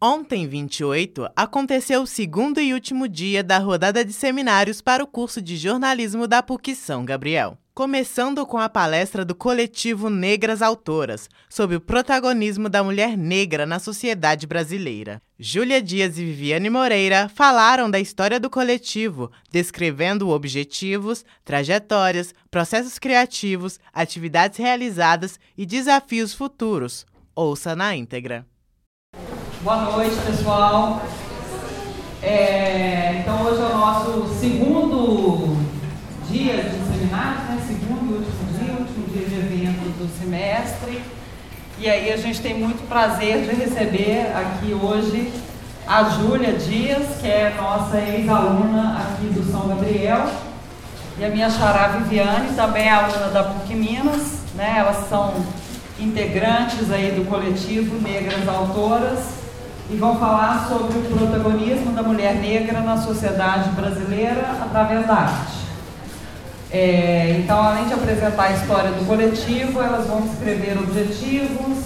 Ontem, 28, aconteceu o segundo e último dia da rodada de seminários para o curso de jornalismo da PUC São Gabriel. Começando com a palestra do coletivo Negras Autoras, sobre o protagonismo da mulher negra na sociedade brasileira. Júlia Dias e Viviane Moreira falaram da história do coletivo, descrevendo objetivos, trajetórias, processos criativos, atividades realizadas e desafios futuros. Ouça na íntegra. Boa noite, pessoal. É, então, hoje é o nosso segundo dia de seminário, né? segundo e último dia, último dia de evento do semestre. E aí a gente tem muito prazer de receber aqui hoje a Júlia Dias, que é nossa ex-aluna aqui do São Gabriel, e a minha xará Viviane, também é aluna da PUC Minas, né? Elas são integrantes aí do coletivo Negras Autoras e vão falar sobre o protagonismo da mulher negra na sociedade brasileira através da arte. É, então, além de apresentar a história do coletivo, elas vão descrever objetivos,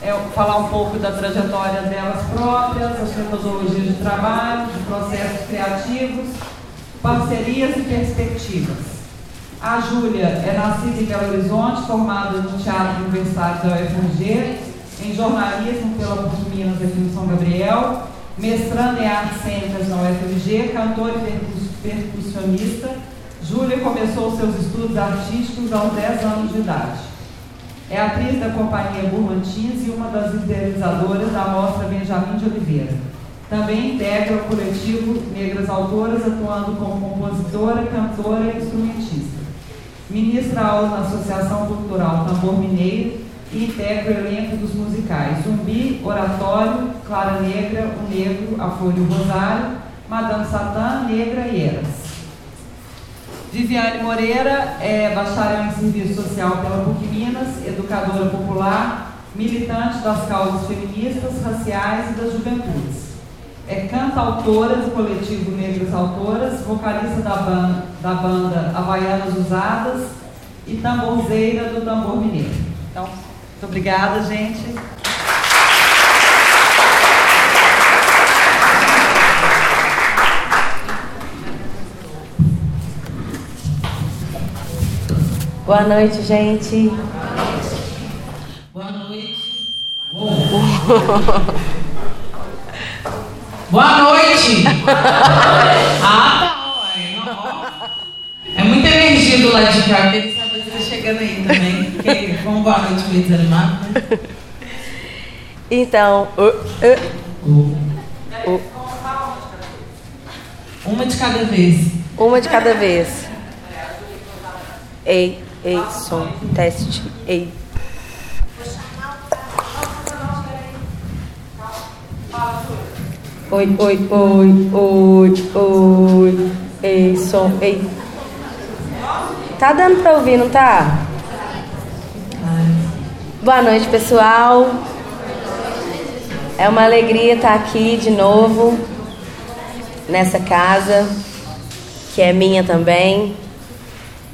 é, falar um pouco da trajetória delas próprias, as metodologias de trabalho, de processos criativos, parcerias e perspectivas. A Júlia é nascida em Belo Horizonte, formada no Teatro Universitário da UFMG, em jornalismo pela PUC Minas aqui no São Gabriel, mestrando em artes cênicas na UFMG, cantora e percussionista. Júlia começou seus estudos artísticos aos 10 anos de idade. É atriz da companhia Burmantins e uma das idealizadoras da mostra Benjamin de Oliveira. Também integra o coletivo Negras Autoras, atuando como compositora, cantora e instrumentista. Ministra aula na Associação Cultural Tambor Mineiro e integra o elenco dos musicais Zumbi, Oratório, Clara Negra, O Negro, A Folha e o Rosário, Madame Satã, Negra e Eras. Viviane Moreira é bacharel em Serviço Social pela PUC Minas, educadora popular, militante das causas feministas, raciais e das juventudes. É cantautora do coletivo Negras Autoras, vocalista da banda, da banda Havaianas Usadas e tamborzeira do Tambor Mineiro. Então, muito obrigada, gente. Boa noite, gente. Boa noite. Boa noite. Ah, tá. É muita energia do lado de cá chegando aí também. Como boa noite, meio desanimado, né? Então, uh, uh, uh. Uma de cada vez. Uma de cada vez. Ei, ei, som, teste, ei. Oi, oi, oi, oi, oi, ei, som, ei. Tá dando pra ouvir, não tá? Boa noite, pessoal. É uma alegria estar aqui de novo nessa casa, que é minha também.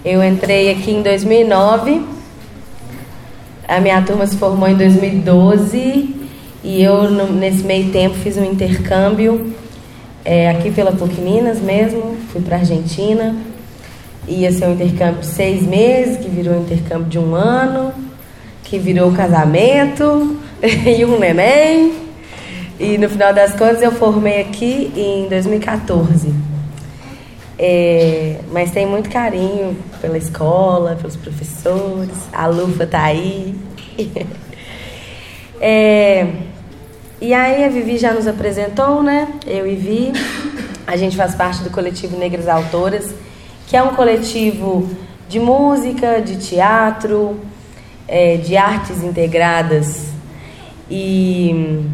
Eu entrei aqui em 2009. A minha turma se formou em 2012 e eu nesse meio tempo fiz um intercâmbio é, aqui pela PUC Minas mesmo, fui para Argentina ia ser um intercâmbio de seis meses, que virou um intercâmbio de um ano, que virou casamento e um neném. E no final das contas eu formei aqui em 2014. É, mas tem muito carinho pela escola, pelos professores, a Lufa tá aí. é, e aí a Vivi já nos apresentou, né? Eu e Vi. A gente faz parte do coletivo Negras Autoras que é um coletivo de música, de teatro, é, de artes integradas. E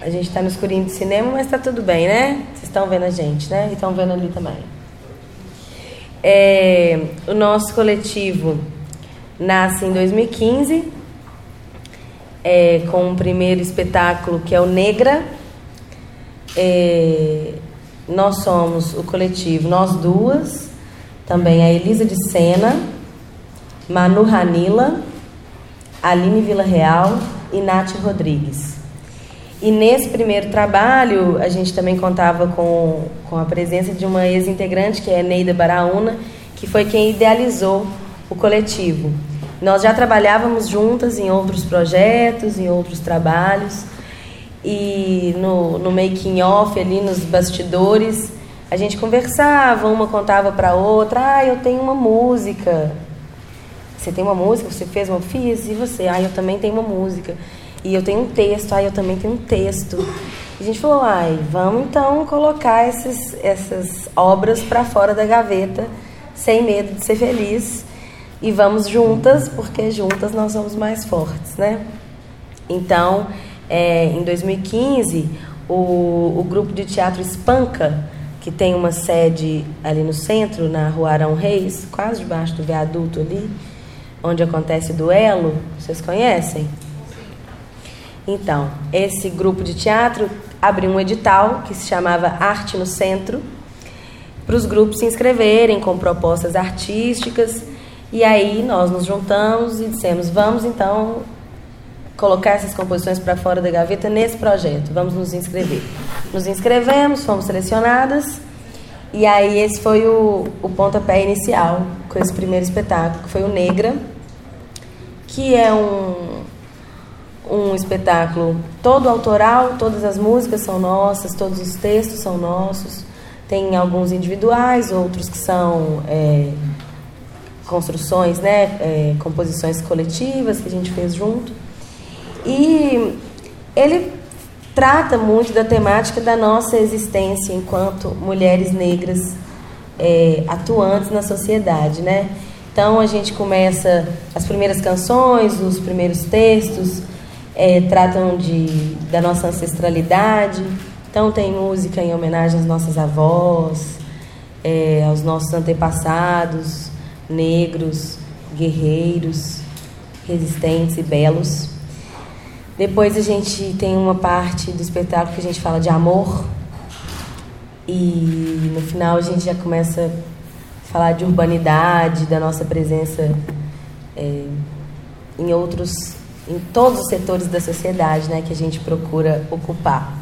a gente está no escurinho de cinema, mas está tudo bem, né? Vocês estão vendo a gente, né? E estão vendo ali também. É, o nosso coletivo nasce em 2015, é, com o primeiro espetáculo que é o Negra. É, nós somos o coletivo Nós Duas, também a Elisa de Sena, Manu Ranila, Aline Vila Real e Nath Rodrigues. E nesse primeiro trabalho, a gente também contava com, com a presença de uma ex-integrante, que é Neida Baraúna, que foi quem idealizou o coletivo. Nós já trabalhávamos juntas em outros projetos, em outros trabalhos, e no, no making off ali, nos bastidores, a gente conversava, uma contava para outra, ah, eu tenho uma música. Você tem uma música? Você fez uma? Fiz. E você? Ah, eu também tenho uma música. E eu tenho um texto. Ah, eu também tenho um texto. E a gente falou, ai, vamos então colocar esses, essas obras para fora da gaveta, sem medo de ser feliz. E vamos juntas, porque juntas nós somos mais fortes, né? Então, é, em 2015, o, o grupo de teatro Espanca que tem uma sede ali no centro, na rua Arão Reis, quase debaixo do viaduto ali, onde acontece o duelo. Vocês conhecem? Então, esse grupo de teatro abriu um edital que se chamava Arte no Centro, para os grupos se inscreverem com propostas artísticas. E aí nós nos juntamos e dissemos: vamos então colocar essas composições para fora da gaveta nesse projeto, vamos nos inscrever. Nos inscrevemos, fomos selecionadas, e aí esse foi o, o pontapé inicial com esse primeiro espetáculo, que foi o Negra, que é um, um espetáculo todo autoral, todas as músicas são nossas, todos os textos são nossos, tem alguns individuais, outros que são é, construções, né, é, composições coletivas que a gente fez junto. E ele trata muito da temática da nossa existência enquanto mulheres negras é, atuantes na sociedade, né? Então a gente começa as primeiras canções, os primeiros textos é, tratam de da nossa ancestralidade. Então tem música em homenagem às nossas avós, é, aos nossos antepassados negros, guerreiros, resistentes e belos. Depois a gente tem uma parte do espetáculo que a gente fala de amor. E no final a gente já começa a falar de urbanidade, da nossa presença é, em outros, em todos os setores da sociedade, né, que a gente procura ocupar.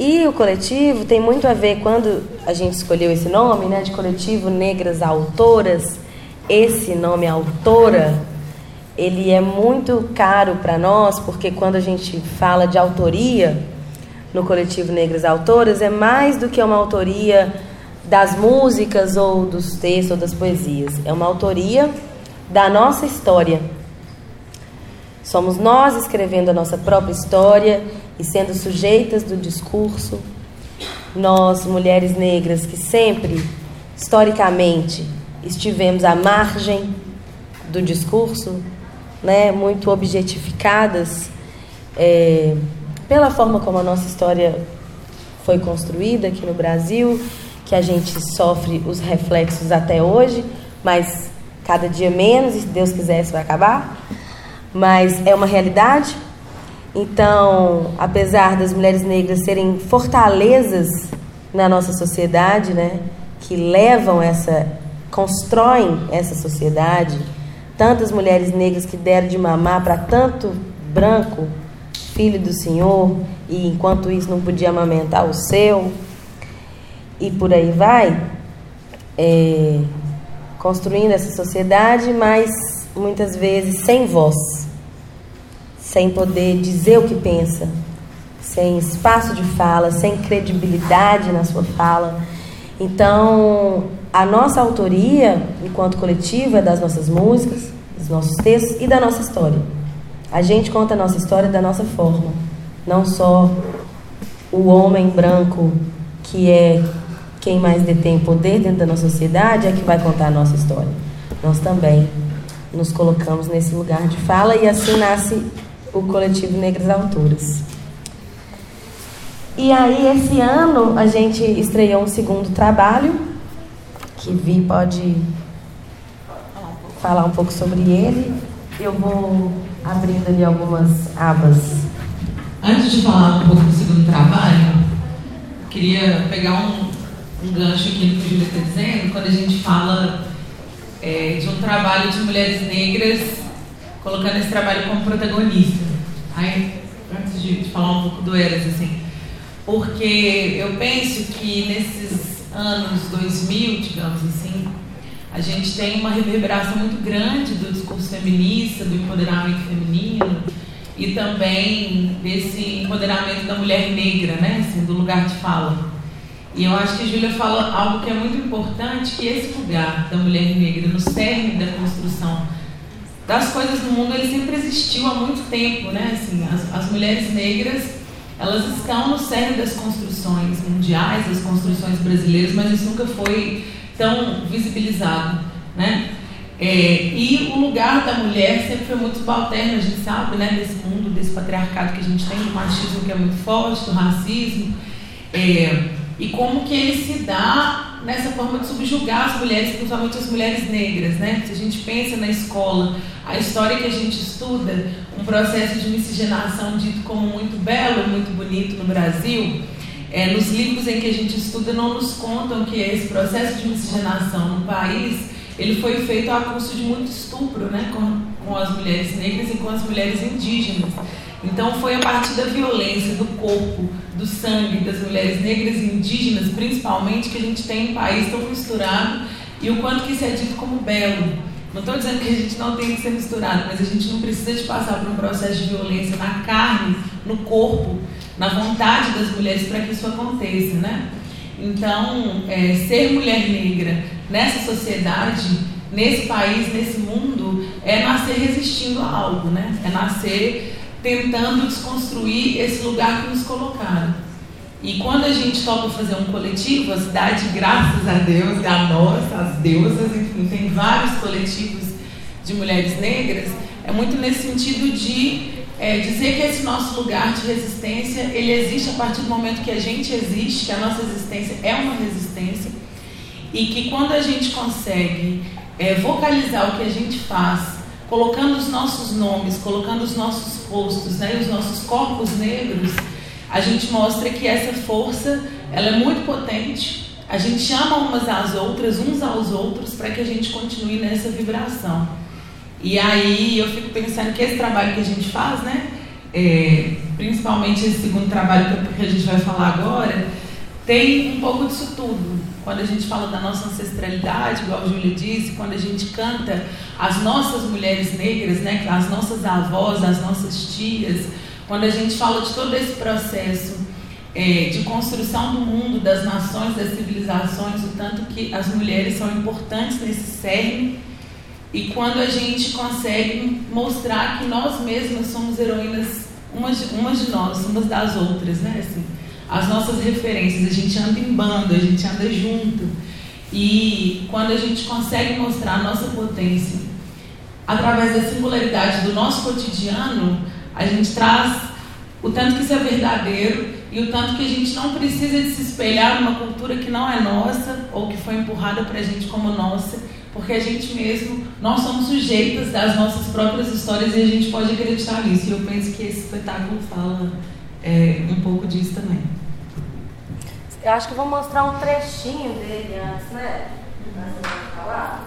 E o coletivo tem muito a ver quando a gente escolheu esse nome, né, de coletivo Negras Autoras. Esse nome autora ele é muito caro para nós, porque quando a gente fala de autoria no coletivo Negras Autoras, é mais do que uma autoria das músicas ou dos textos ou das poesias. É uma autoria da nossa história. Somos nós escrevendo a nossa própria história e sendo sujeitas do discurso. Nós, mulheres negras, que sempre, historicamente, estivemos à margem do discurso, né, muito objetificadas é, pela forma como a nossa história foi construída aqui no Brasil, que a gente sofre os reflexos até hoje, mas cada dia menos, e se Deus quiser isso vai acabar. Mas é uma realidade. Então, apesar das mulheres negras serem fortalezas na nossa sociedade, né, que levam essa, constroem essa sociedade, tantas mulheres negras que deram de mamar para tanto branco, filho do Senhor, e enquanto isso não podia amamentar o seu, e por aí vai, é, construindo essa sociedade, mas muitas vezes sem voz, sem poder dizer o que pensa, sem espaço de fala, sem credibilidade na sua fala. Então, a nossa autoria, enquanto coletiva, é das nossas músicas, dos nossos textos e da nossa história. A gente conta a nossa história da nossa forma, não só o homem branco que é quem mais detém poder dentro da nossa sociedade é que vai contar a nossa história. Nós também nos colocamos nesse lugar de fala e assim nasce o coletivo Negras Autoras. E aí esse ano a gente estreou um segundo trabalho que Vi pode falar um pouco sobre ele. Eu vou abrindo ali algumas abas. Antes de falar um pouco do segundo trabalho, queria pegar um, um gancho aqui no que o Júlia está dizendo, quando a gente fala é, de um trabalho de mulheres negras colocando esse trabalho como protagonista. Aí, antes de falar um pouco do Eras, assim, porque eu penso que nesses anos 2000, digamos assim, a gente tem uma reverberação muito grande do discurso feminista, do empoderamento feminino e também desse empoderamento da mulher negra, né, assim, do lugar de fala. E eu acho que a Júlia fala algo que é muito importante, que esse lugar da mulher negra no cerne da construção das coisas no mundo, ele sempre existiu há muito tempo, né? Assim, as, as mulheres negras, elas estão no cerne das construções mundiais, das construções brasileiras, mas isso nunca foi tão visibilizado, né? É, e o lugar da mulher sempre foi muito subalterno, a gente sabe, né? Desse mundo, desse patriarcado que a gente tem, do machismo que é muito forte, do racismo. É, e como que ele se dá nessa forma de subjugar as mulheres, principalmente as mulheres negras, né? Se a gente pensa na escola, a história que a gente estuda, um processo de miscigenação dito como muito belo, muito bonito no Brasil, é, nos livros em que a gente estuda não nos contam que esse processo de miscigenação no país ele foi feito a custo de muito estupro, né, com, com as mulheres negras e com as mulheres indígenas. Então foi a partir da violência, do corpo, do sangue das mulheres negras e indígenas, principalmente, que a gente tem um país tão misturado e o quanto que isso é dito como belo. Não estou dizendo que a gente não tem que ser misturado, mas a gente não precisa de passar por um processo de violência na carne, no corpo, na vontade das mulheres para que isso aconteça, né? Então, é, ser mulher negra nessa sociedade, nesse país, nesse mundo, é nascer resistindo a algo, né? É nascer tentando desconstruir esse lugar que nos colocaram. E quando a gente topa fazer um coletivo, a cidade, graças a Deus, a nós, as deusas, enfim, tem vários coletivos de mulheres negras, é muito nesse sentido de é, dizer que esse nosso lugar de resistência, ele existe a partir do momento que a gente existe, que a nossa existência é uma resistência, e que quando a gente consegue é, vocalizar o que a gente faz colocando os nossos nomes, colocando os nossos rostos, né, os nossos corpos negros, a gente mostra que essa força ela é muito potente. A gente chama umas às outras, uns aos outros, para que a gente continue nessa vibração. E aí eu fico pensando que esse trabalho que a gente faz, né, é, principalmente esse segundo trabalho que a gente vai falar agora, tem um pouco disso tudo. Quando a gente fala da nossa ancestralidade, igual a Júlia disse, quando a gente canta as nossas mulheres negras, né, as nossas avós, as nossas tias, quando a gente fala de todo esse processo é, de construção do mundo, das nações, das civilizações, o tanto que as mulheres são importantes nesse cerne, e quando a gente consegue mostrar que nós mesmas somos heroínas, umas de, umas de nós, umas das outras, né? Assim, as nossas referências, a gente anda em bando, a gente anda junto. E quando a gente consegue mostrar a nossa potência através da singularidade do nosso cotidiano, a gente traz o tanto que isso é verdadeiro e o tanto que a gente não precisa de se espelhar numa cultura que não é nossa ou que foi empurrada para a gente como nossa, porque a gente mesmo, nós somos sujeitas das nossas próprias histórias e a gente pode acreditar nisso. E eu penso que esse espetáculo fala é, um pouco disso também. Eu acho que vou mostrar um trechinho dele antes, né? Antes de falar.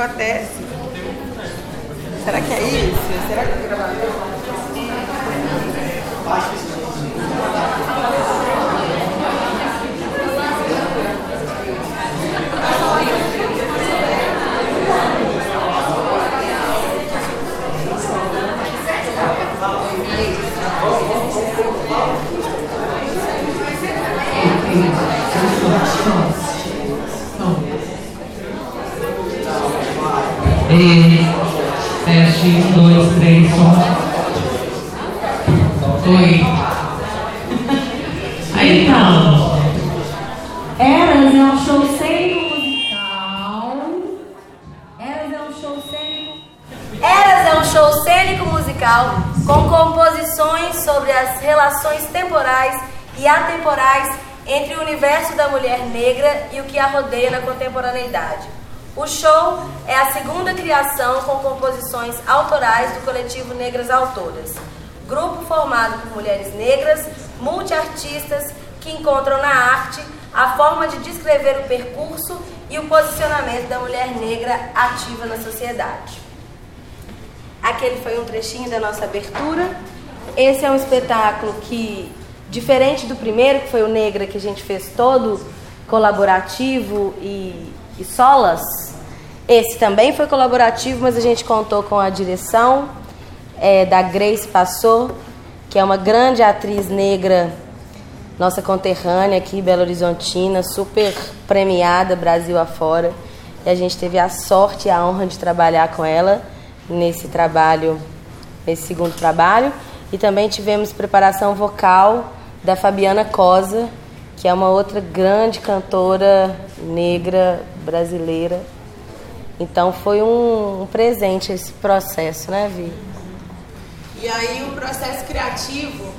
O que acontece? Será que é isso? Será que é gravador? E, teste, um, dois, três, som. Oi. Aí então. Eras é um show cênico musical. Eras é um show cênico. Eras é um show cênico musical com composições sobre as relações temporais e atemporais entre o universo da mulher negra na contemporaneidade. O show é a segunda criação com composições autorais do coletivo Negras Autoras, grupo formado por mulheres negras, multiartistas que encontram na arte a forma de descrever o percurso e o posicionamento da mulher negra ativa na sociedade. Aquele foi um trechinho da nossa abertura. Esse é um espetáculo que, diferente do primeiro, que foi o Negra, que a gente fez todo colaborativo e, e solas, esse também foi colaborativo, mas a gente contou com a direção é, da Grace Passou, que é uma grande atriz negra, nossa conterrânea aqui, Belo Horizontina, super premiada Brasil afora. E a gente teve a sorte e a honra de trabalhar com ela nesse trabalho, nesse segundo trabalho. E também tivemos preparação vocal da Fabiana Cosa, que é uma outra grande cantora negra brasileira. Então foi um, um presente esse processo, né, Vi? E aí o processo criativo,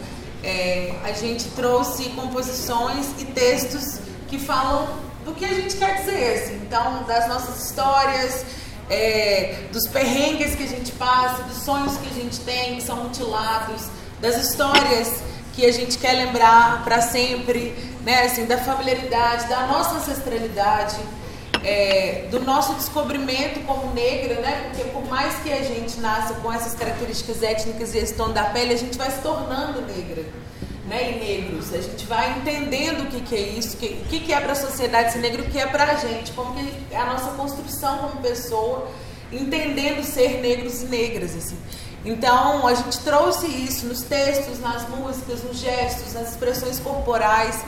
é, a gente trouxe composições e textos que falam do que a gente quer dizer, assim. então das nossas histórias, é, dos perrengues que a gente passa, dos sonhos que a gente tem, que são mutilados, das histórias que a gente quer lembrar para sempre, né, assim, da familiaridade, da nossa ancestralidade é, do nosso descobrimento como negra, né? Porque por mais que a gente nasça com essas características étnicas e esse tom da pele, a gente vai se tornando negra. Né, e negros, a gente vai entendendo o que, que é isso, o que, que é para a sociedade ser negro, o que é para a gente, como que é a nossa construção como pessoa, entendendo ser negros e negras. Assim. Então, a gente trouxe isso nos textos, nas músicas, nos gestos, nas expressões corporais,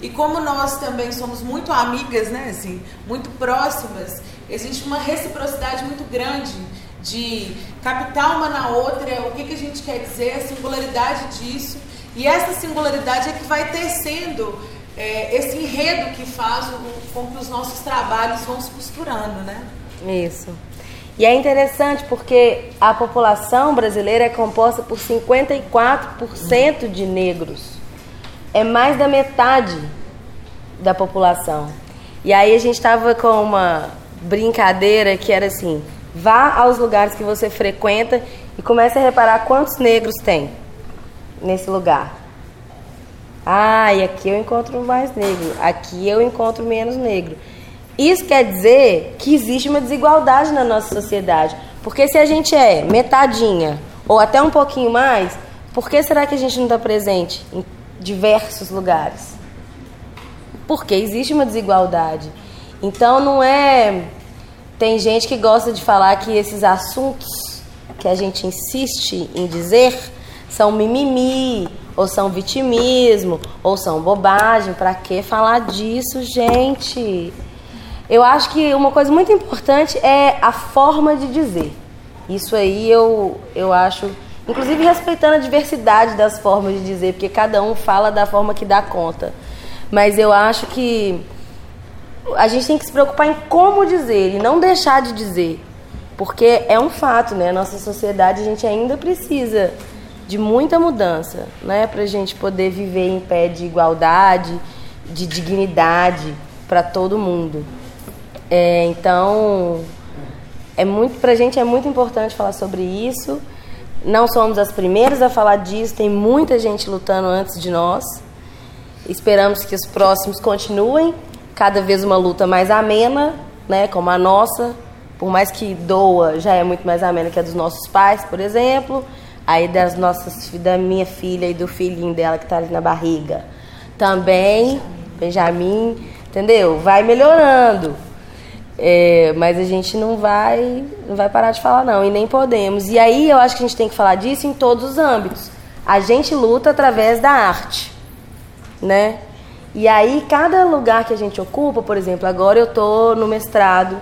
e como nós também somos muito amigas, né, assim, muito próximas, existe uma reciprocidade muito grande de captar uma na outra o que, que a gente quer dizer, a singularidade disso. E essa singularidade é que vai tecendo é, esse enredo que faz o, com que os nossos trabalhos vão se costurando, né? Isso. E é interessante porque a população brasileira é composta por 54% de negros é mais da metade da população. E aí a gente estava com uma brincadeira que era assim: vá aos lugares que você frequenta e comece a reparar quantos negros tem nesse lugar. Ah, e aqui eu encontro mais negro, aqui eu encontro menos negro. Isso quer dizer que existe uma desigualdade na nossa sociedade. Porque se a gente é metadinha ou até um pouquinho mais, por que será que a gente não está presente em diversos lugares. Porque existe uma desigualdade. Então não é. Tem gente que gosta de falar que esses assuntos que a gente insiste em dizer são mimimi, ou são vitimismo, ou são bobagem. Para que falar disso, gente? Eu acho que uma coisa muito importante é a forma de dizer. Isso aí eu, eu acho Inclusive respeitando a diversidade das formas de dizer, porque cada um fala da forma que dá conta. Mas eu acho que a gente tem que se preocupar em como dizer e não deixar de dizer. Porque é um fato, né? Nossa sociedade a gente ainda precisa de muita mudança, né? Para a gente poder viver em pé de igualdade, de dignidade para todo mundo. É, então, é muito, para a gente é muito importante falar sobre isso. Não somos as primeiras a falar disso, tem muita gente lutando antes de nós. Esperamos que os próximos continuem, cada vez uma luta mais amena, né, como a nossa, por mais que doa, já é muito mais amena que a dos nossos pais, por exemplo. Aí das nossas, da minha filha e do filhinho dela que está ali na barriga. Também, Benjamin, entendeu? Vai melhorando. É, mas a gente não vai, não vai parar de falar não, e nem podemos. E aí eu acho que a gente tem que falar disso em todos os âmbitos. A gente luta através da arte, né? E aí cada lugar que a gente ocupa, por exemplo, agora eu tô no mestrado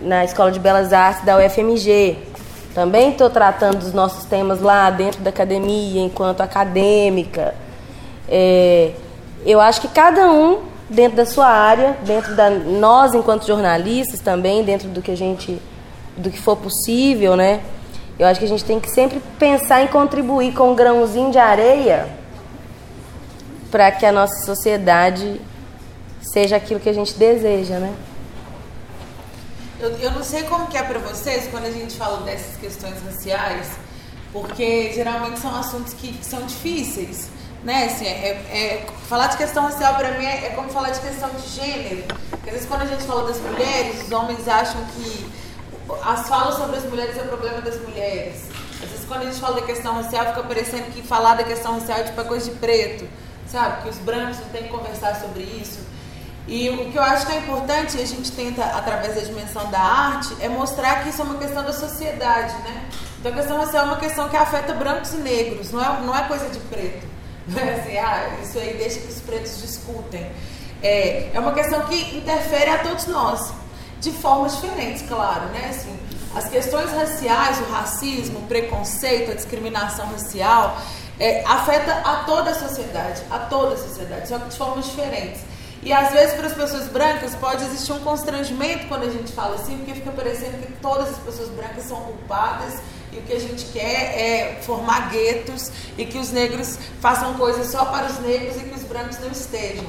na Escola de Belas Artes da UFMG. Também estou tratando dos nossos temas lá dentro da academia, enquanto acadêmica. É, eu acho que cada um dentro da sua área, dentro da nós enquanto jornalistas também, dentro do que a gente, do que for possível, né? Eu acho que a gente tem que sempre pensar em contribuir com um grãozinho de areia para que a nossa sociedade seja aquilo que a gente deseja, né? Eu, eu não sei como que é para vocês quando a gente fala dessas questões raciais, porque geralmente são assuntos que, que são difíceis, né? Assim, é, é, falar de questão racial para mim é, é, como falar de questão de gênero. Porque, às vezes quando a gente fala das mulheres, os homens acham que as falas sobre as mulheres é o problema das mulheres. Às vezes quando a gente fala da questão racial, fica parecendo que falar da questão racial é tipo a coisa de preto, sabe? Que os brancos não têm que conversar sobre isso. E o que eu acho que é importante, e a gente tenta, através da dimensão da arte, é mostrar que isso é uma questão da sociedade, né? Então a questão racial é uma questão que afeta brancos e negros, não é, não é coisa de preto. Não é assim, ah, isso aí deixa que os pretos discutem. É, é uma questão que interfere a todos nós, de formas diferentes, claro, né? Assim, as questões raciais, o racismo, o preconceito, a discriminação racial, é, afeta a toda a sociedade, a toda a sociedade, só que de formas diferentes. E às vezes para as pessoas brancas pode existir um constrangimento quando a gente fala assim, porque fica parecendo que todas as pessoas brancas são culpadas e o que a gente quer é formar guetos e que os negros façam coisas só para os negros e que os brancos não estejam.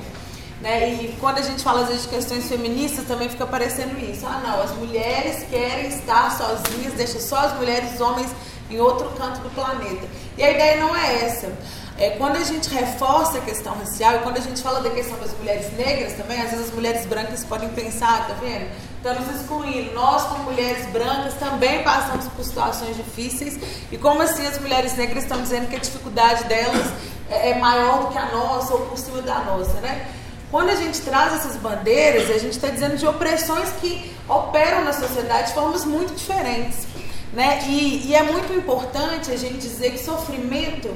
Né? E quando a gente fala às vezes de questões feministas, também fica parecendo isso. Ah, não, as mulheres querem estar sozinhas, deixa só as mulheres e os homens em outro canto do planeta. E a ideia não é essa. É, quando a gente reforça a questão racial e quando a gente fala da questão das mulheres negras também, às vezes as mulheres brancas podem pensar, tá vendo? Estamos excluindo. Nós, como mulheres brancas, também passamos por situações difíceis. E como assim as mulheres negras estão dizendo que a dificuldade delas é, é maior do que a nossa ou por cima da nossa, né? Quando a gente traz essas bandeiras, a gente está dizendo de opressões que operam na sociedade de formas muito diferentes. Né? E, e é muito importante a gente dizer que sofrimento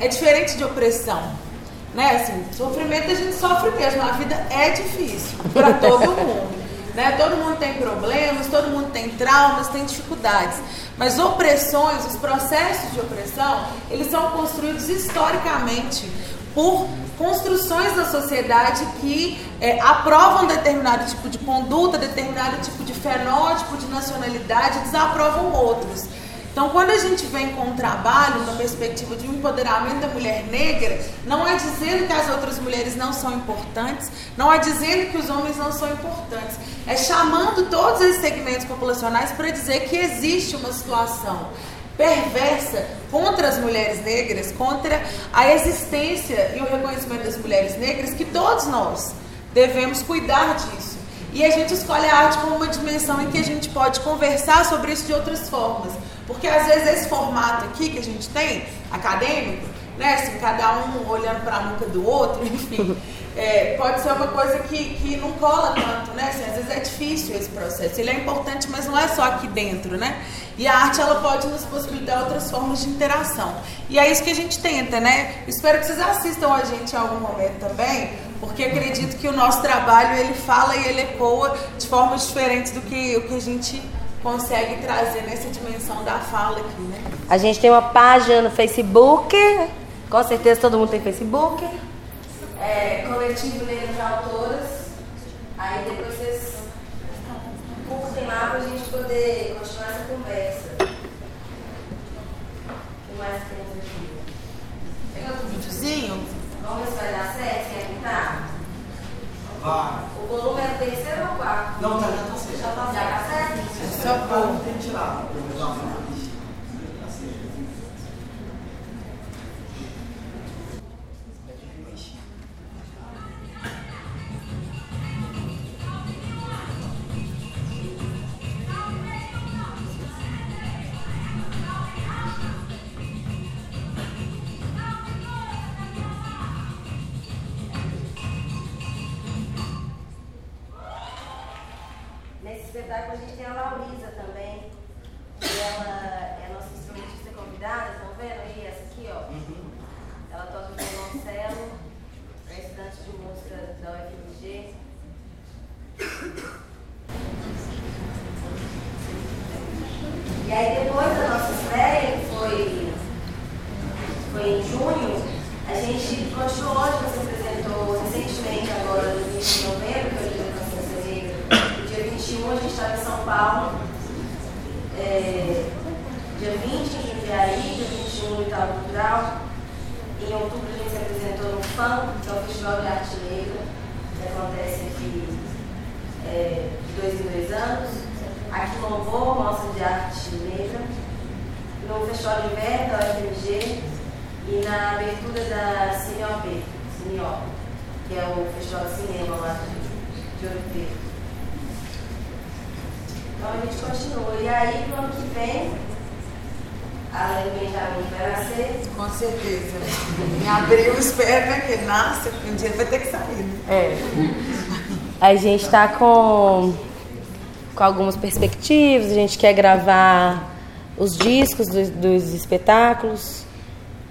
é diferente de opressão. Né? Assim, sofrimento a gente sofre mesmo, a vida é difícil para todo mundo. Né? Todo mundo tem problemas, todo mundo tem traumas, tem dificuldades. Mas opressões, os processos de opressão, eles são construídos historicamente por construções da sociedade que é, aprovam determinado tipo de conduta, determinado tipo de fenótipo, de nacionalidade, desaprovam outros. Então, quando a gente vem com um trabalho na perspectiva de um empoderamento da mulher negra, não é dizendo que as outras mulheres não são importantes, não é dizendo que os homens não são importantes, é chamando todos esses segmentos populacionais para dizer que existe uma situação perversa contra as mulheres negras, contra a existência e o reconhecimento das mulheres negras, que todos nós devemos cuidar disso. E a gente escolhe a arte como uma dimensão em que a gente pode conversar sobre isso de outras formas. Porque às vezes esse formato aqui que a gente tem, acadêmico, né, assim, cada um olhando para a nuca do outro, enfim, é, pode ser uma coisa que, que não cola tanto, né? Assim, às vezes é difícil esse processo. Ele é importante, mas não é só aqui dentro, né? E a arte ela pode nos possibilitar outras formas de interação. E é isso que a gente tenta, né? Espero que vocês assistam a gente em algum momento também, porque acredito que o nosso trabalho ele fala e ele ecoa de formas diferentes do que o que a gente consegue trazer nessa dimensão da fala aqui, né? A gente tem uma página no Facebook, com certeza todo mundo tem Facebook. É, Coletivo Negro de Autoras. Aí depois vocês curtem animar para a gente poder continuar essa conversa. O que mais temos aqui? Pega um videozinho. Vamos ver se vai dar certo, quem apitar? Vai. O volume é o terceiro ou quarto? Não, tá, já tá certo. Já tá, já tá certo? Só pôr. Tem que tirar. E aí depois da nossa estreia, que foi, foi em junho, a gente continuou, a se apresentou recentemente agora no início de novembro, que é o dia da consciência negra. No dia 21 a gente estava em São Paulo. É, dia 20 em Jundiaí, dia 21 no Itaú Cultural. Em outubro a gente se apresentou no FAM, que é o Festival de Arte Negra, que acontece aqui é, de dois em dois anos. Aqui no Louvor, Mostra de Arte Negra. No Festival de Inverno da UFMG e na abertura da CineOP, CineOP, que é o Festival de Cinema lá de, de Ouro Preto. Então a gente continua. E aí, no ano que vem, além do Benjamin vai nascer, Com certeza. Em abril, espero né, que ele nasça, porque um dia vai ter que sair. né? É. A gente está com, com algumas perspectivas, a gente quer gravar os discos dos, dos espetáculos,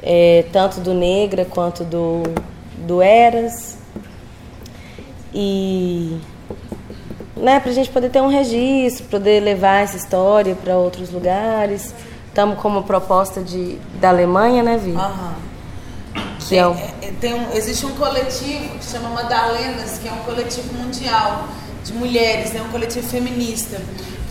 é, tanto do Negra quanto do, do Eras. E né, para a gente poder ter um registro, poder levar essa história para outros lugares. Estamos com uma proposta de, da Alemanha, né, Vi? Aham. Que é o- É, é, tem um- existe um coletivo que chama Madalenas, que é um coletivo mundial de mulheres, né, um coletivo feminista,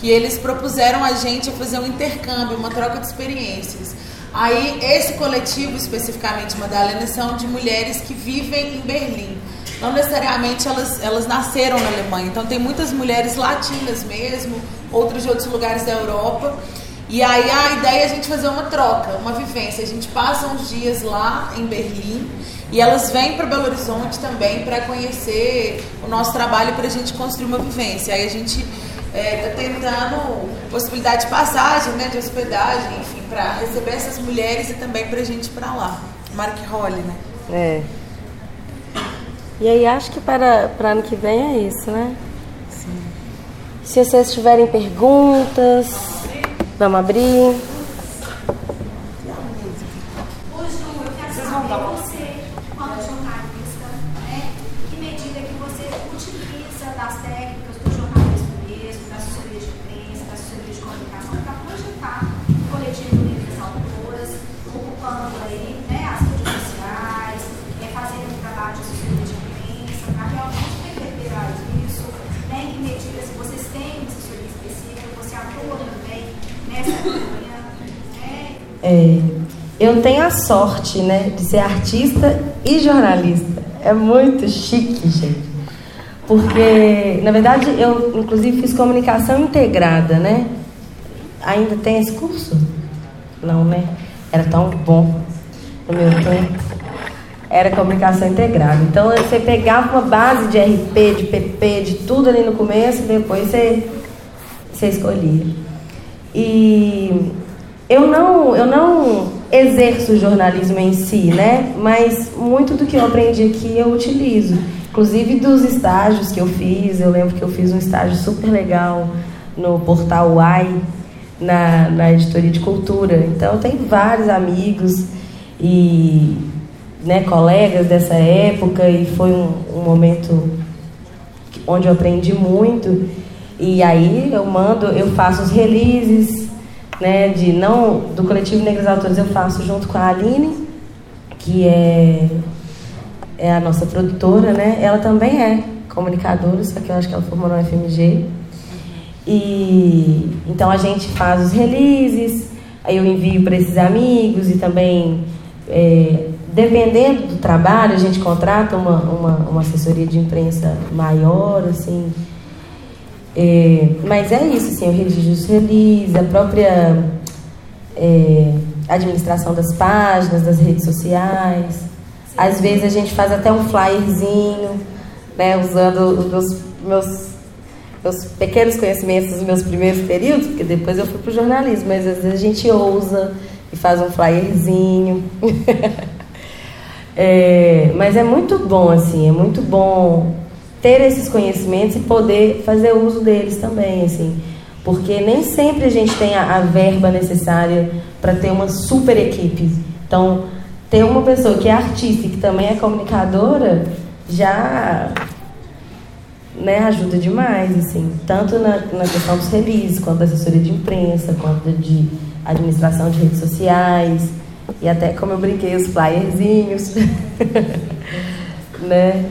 que eles propuseram a gente a fazer um intercâmbio, uma troca de experiências. Aí, esse coletivo, especificamente Madalenas, são de mulheres que vivem em Berlim. Não necessariamente elas, elas nasceram na Alemanha, então tem muitas mulheres latinas mesmo, outras de outros lugares da Europa. E aí a ideia é a gente fazer uma troca, uma vivência. A gente passa uns dias lá em Berlim e elas vêm para Belo Horizonte também para conhecer o nosso trabalho para a gente construir uma vivência. Aí a gente está tentando possibilidade de passagem, né, de hospedagem, enfim, para receber essas mulheres e também para a gente ir para lá. Que role, né? É. E aí acho que para, para ano que vem é isso, né? Se vocês tiverem perguntas, vamos abrir. Hoje eu quero saber você, quanto jornalista, né, que medida que você utiliza das técnicas do jornalismo mesmo, da assessoria de imprensa, da assessoria de comunicação, para projetar o coletivo Negras Autoras, ocupando aí né, as redes sociais, é, fazendo um trabalho de assessoria de imprensa, para realmente reverberar isso, né, em que medida se vocês têm uma assessoria específica, você atua também nessa linha, né, É, eu tenho sorte, né, de ser artista e jornalista. É muito chique, gente. Porque, na verdade, eu inclusive fiz comunicação integrada, né? Ainda tem esse curso? Não, né? Era tão bom no meu tempo. Era comunicação integrada. Então você pegava uma base de RP, de PP, de tudo ali no começo, depois você, você escolhia. E eu não, eu não exerço o jornalismo em si, né? Mas muito do que eu aprendi aqui eu utilizo. Inclusive dos estágios que eu fiz, eu lembro que eu fiz um estágio super legal no portal UAI, na, na editoria de cultura. Então tenho vários amigos e né, colegas dessa época e foi um, um momento onde eu aprendi muito. E aí eu mando, eu faço os releases, né, de não do coletivo Negras Autores eu faço junto com a Aline, que é é a nossa produtora, né? Ela também é comunicadora, só que eu acho que ela formou no FMG. E então a gente faz os releases, aí eu envio para esses amigos e também, é, dependendo do trabalho, a gente contrata uma, uma, uma assessoria de imprensa maior, assim. É, mas é isso, assim, eu redijo os releases, a própria é, administração das páginas, das redes sociais. Às vezes a gente faz até um flyerzinho, né, usando os meus, meus, meus pequenos conhecimentos dos meus primeiros períodos, porque depois eu fui para o jornalismo, mas às vezes a gente ousa e faz um flyerzinho. é, mas é muito bom, assim, é muito bom ter esses conhecimentos e poder fazer uso deles também, assim. Porque nem sempre a gente tem a, a verba necessária para ter uma super equipe. Então, ter uma pessoa que é artista e que também é comunicadora já né, ajuda demais, assim, tanto na, na questão dos releases, quanto da assessoria de imprensa, quanto de administração de redes sociais, e até como eu brinquei, os flyerzinhos, né,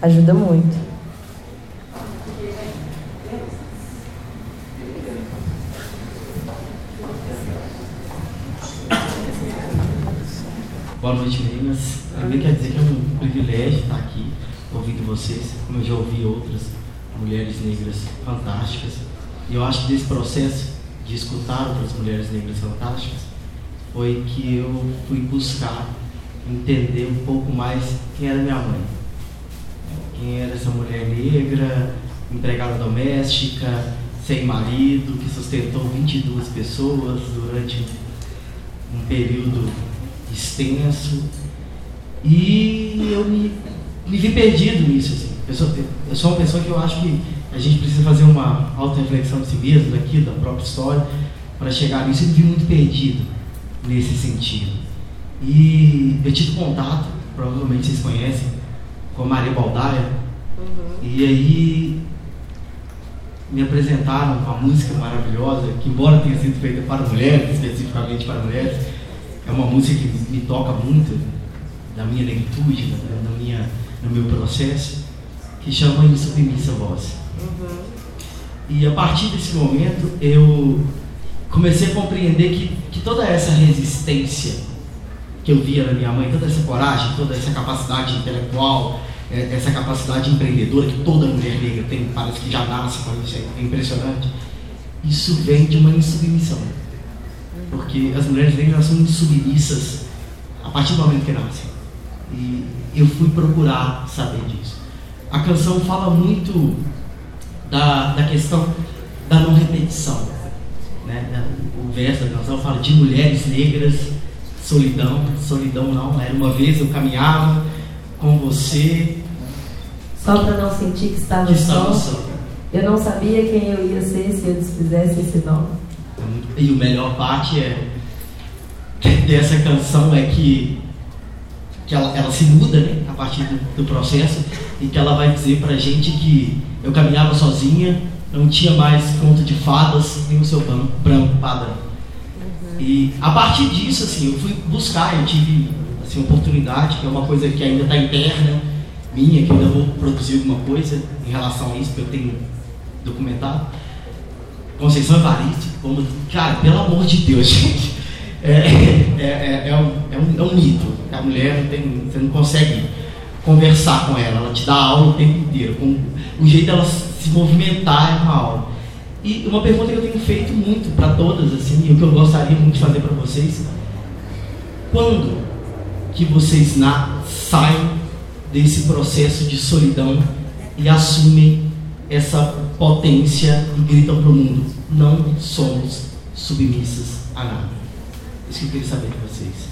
ajuda muito. Boa noite, meninas. Primeiro quer dizer que é um privilégio estar aqui ouvindo vocês, como eu já ouvi outras mulheres negras fantásticas. E eu acho que desse processo de escutar outras mulheres negras fantásticas foi que eu fui buscar entender um pouco mais quem era minha mãe. Quem era essa mulher negra, empregada doméstica, sem marido, que sustentou 22 pessoas durante um período extenso. E eu me, me vi perdido nisso. Assim. Eu, sou, eu sou uma pessoa que eu acho que a gente precisa fazer uma auto-reflexão de si mesmo, daqui, da própria história, para chegar nisso. Eu me vi muito perdido nesse sentido. E eu tive contato, provavelmente vocês conhecem, com a Maria Baldaia. Uhum. E aí me apresentaram uma música maravilhosa, que embora tenha sido feita para mulheres, especificamente para mulheres, é uma música que me toca muito, da minha negritude, da, minha, no meu processo, que chama Insubmissa Voz. Uhum. E a partir desse momento eu comecei a compreender que, que toda essa resistência que eu via na minha mãe, toda essa coragem, toda essa capacidade intelectual, é, essa capacidade empreendedora que toda mulher negra tem, parece que já nasce com isso, é impressionante. Isso vem de uma insubmissão porque as mulheres negras são muito submissas a partir do momento que nascem. E eu fui procurar saber disso. A canção fala muito da, da questão da não repetição. Né? O verso da canção fala de mulheres negras, solidão. Solidão não, era uma vez eu caminhava com você. Só para não sentir que estava, que estava só. só. Eu não sabia quem eu ia ser se eu desfizesse esse nome. E o melhor parte é dessa canção é que, que ela, ela se muda né, a partir do, do, processo e que ela vai dizer pra gente que eu caminhava sozinha, não tinha mais conto de fadas nem o seu branco, branco padrão. Uhum. E a partir disso, assim, eu fui buscar, eu tive assim, oportunidade, que é uma coisa que ainda está interna, minha, que eu ainda vou produzir alguma coisa em relação a isso, que eu tenho documentado Conceição Evaristo, como, cara, pelo amor de Deus, gente, é, é, é, é, um, é, um, é um mito. A mulher tem, você não consegue conversar com ela, ela te dá aula o tempo inteiro. Com, o jeito dela se movimentar é uma aula. E uma pergunta que eu tenho feito muito para todas, assim, e o que eu gostaria muito de fazer para vocês, quando que vocês na, saem desse processo de solidão e assumem essa potência e gritam para o mundo: não somos submissas a nada. Isso que eu queria saber de vocês.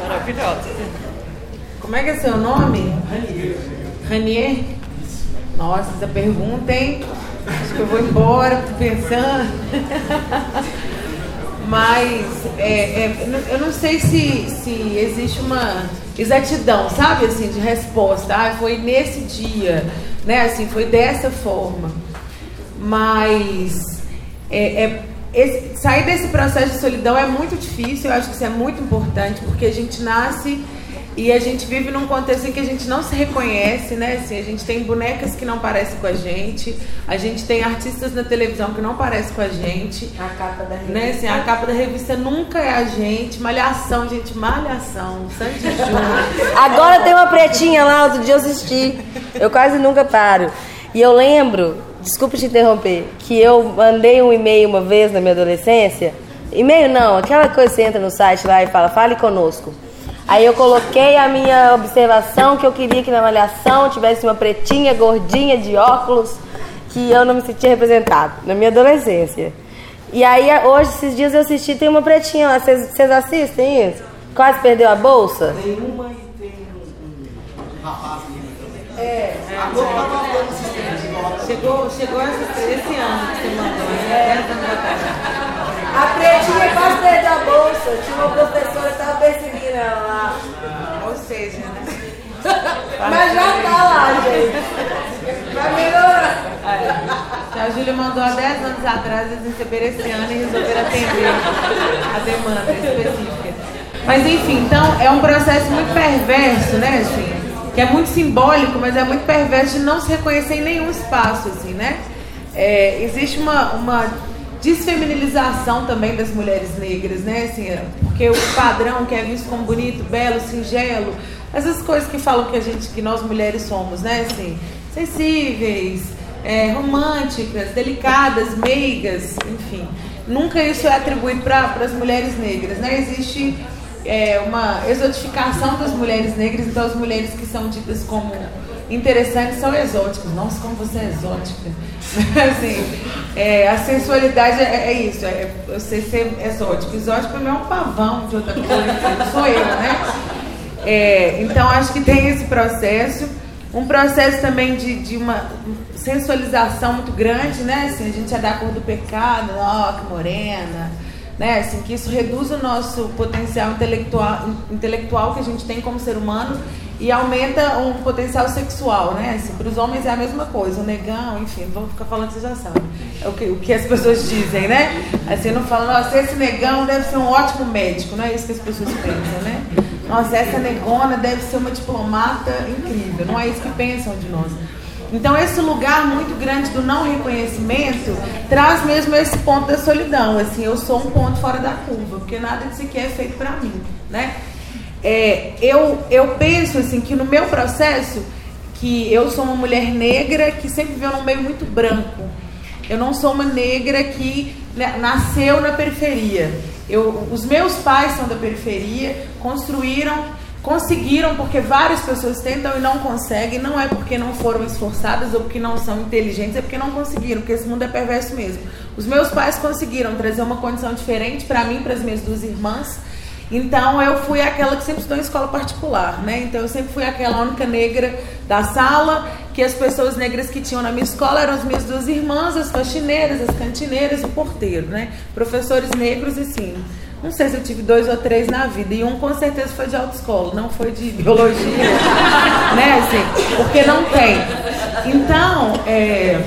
Maravilhosa. Como é que é seu nome? Ranier. Ranier? Nossa, essa pergunta, hein? Acho que eu vou embora, tô pensando. Mas é, é, eu não sei se, se existe uma exatidão, sabe, assim, de resposta. Ah, foi nesse dia, né? Assim, foi dessa forma. Mas é, é esse, sair desse processo de solidão é muito difícil. Eu acho que isso é muito importante porque a gente nasce E a gente vive num contexto em que a gente não se reconhece, né? Assim, a gente tem bonecas que não parecem com a gente, a gente tem artistas na televisão que não parecem com a gente. A capa da revista. Né? Assim, a capa da revista nunca é a gente. Malhação, gente, malhação. Sandy Júnior. Agora tem uma pretinha lá, outro dia eu assisti. Eu quase nunca paro. E eu lembro, desculpa te interromper, que eu mandei um e-mail uma vez na minha adolescência. E-mail não, aquela coisa que você entra no site lá e fala, fale conosco. Aí eu coloquei a minha observação que eu queria que na malhação tivesse uma pretinha, gordinha, de óculos, que eu não me sentia representado, na minha adolescência. E aí hoje, esses dias eu assisti, tem uma pretinha lá. Vocês assistem isso? Quase perdeu a bolsa? Tem uma e tem um, um rapaz lindo também. É, A Globo tá mandando sistema de nota. Chegou, chegou esse, esse ano que você mandou, né? Atrás. A pretinha quase perdeu a bolsa. Tinha uma professora que tava perseguindo lá. Ou seja, né? Mas já tá lá, gente. Vai melhorar. É. A Júlia mandou há 10 anos atrás, eles receberam esse ano e resolveram atender a demanda específica. Mas enfim, então é um processo muito perverso, né? Assim, que é muito simbólico, mas é muito perverso de não se reconhecer em nenhum espaço, assim, né? É, existe uma, uma desfeminilização também das mulheres negras, né? Assim, é, porque o padrão que é visto como bonito, belo, singelo, essas coisas que falam que a gente, que nós mulheres somos, né? Assim, sensíveis, é, românticas, delicadas, meigas, enfim. Nunca isso é atribuído para as mulheres negras, né? Existe é, uma exotificação das mulheres negras, então as mulheres que são ditas como interessantes são exóticas. Nossa, como você é exótica. assim, é, a sensualidade é, é isso, é você ser exótico. Exótico para é um pavão de outra coisa, sou eu, né? É, então acho que tem esse processo. Um processo também de, de uma sensualização muito grande, né? Assim, a gente é da cor do pecado, ó, que morena, né? Assim, que isso reduz o nosso potencial intelectual, intelectual que a gente tem como ser humano e aumenta um potencial sexual, né? Assim, para os homens é a mesma coisa, o negão, enfim, vou ficar falando vocês já sabem. É o que, o que as pessoas dizem, né? Assim, não falam, nossa, esse negão deve ser um ótimo médico, não é isso que as pessoas pensam, né? Nossa, essa negona deve ser uma diplomata incrível, não é isso que pensam de nós. Então, esse lugar muito grande do não reconhecimento traz mesmo esse ponto da solidão. Assim, eu sou um ponto fora da curva, porque nada disso aqui é feito para mim, né? É, eu, eu penso assim que no meu processo, que eu sou uma mulher negra que sempre viveu num meio muito branco. Eu não sou uma negra que né, nasceu na periferia. Eu, os meus pais são da periferia, construíram, conseguiram, porque várias pessoas tentam e não conseguem. Não é porque não foram esforçadas ou porque não são inteligentes, é porque não conseguiram, porque esse mundo é perverso mesmo. Os meus pais conseguiram trazer uma condição diferente para mim, para as minhas duas irmãs. Então eu fui aquela que sempre estudou em escola particular, né? Então eu sempre fui aquela única negra da sala, que as pessoas negras que tinham na minha escola eram as minhas duas irmãs, as faxineiras, as cantineiras o porteiro, né? Professores negros e sim. Não sei se eu tive dois ou três na vida, e um com certeza foi de autoescola, não foi de biologia, né? Assim, porque não tem. Então, é,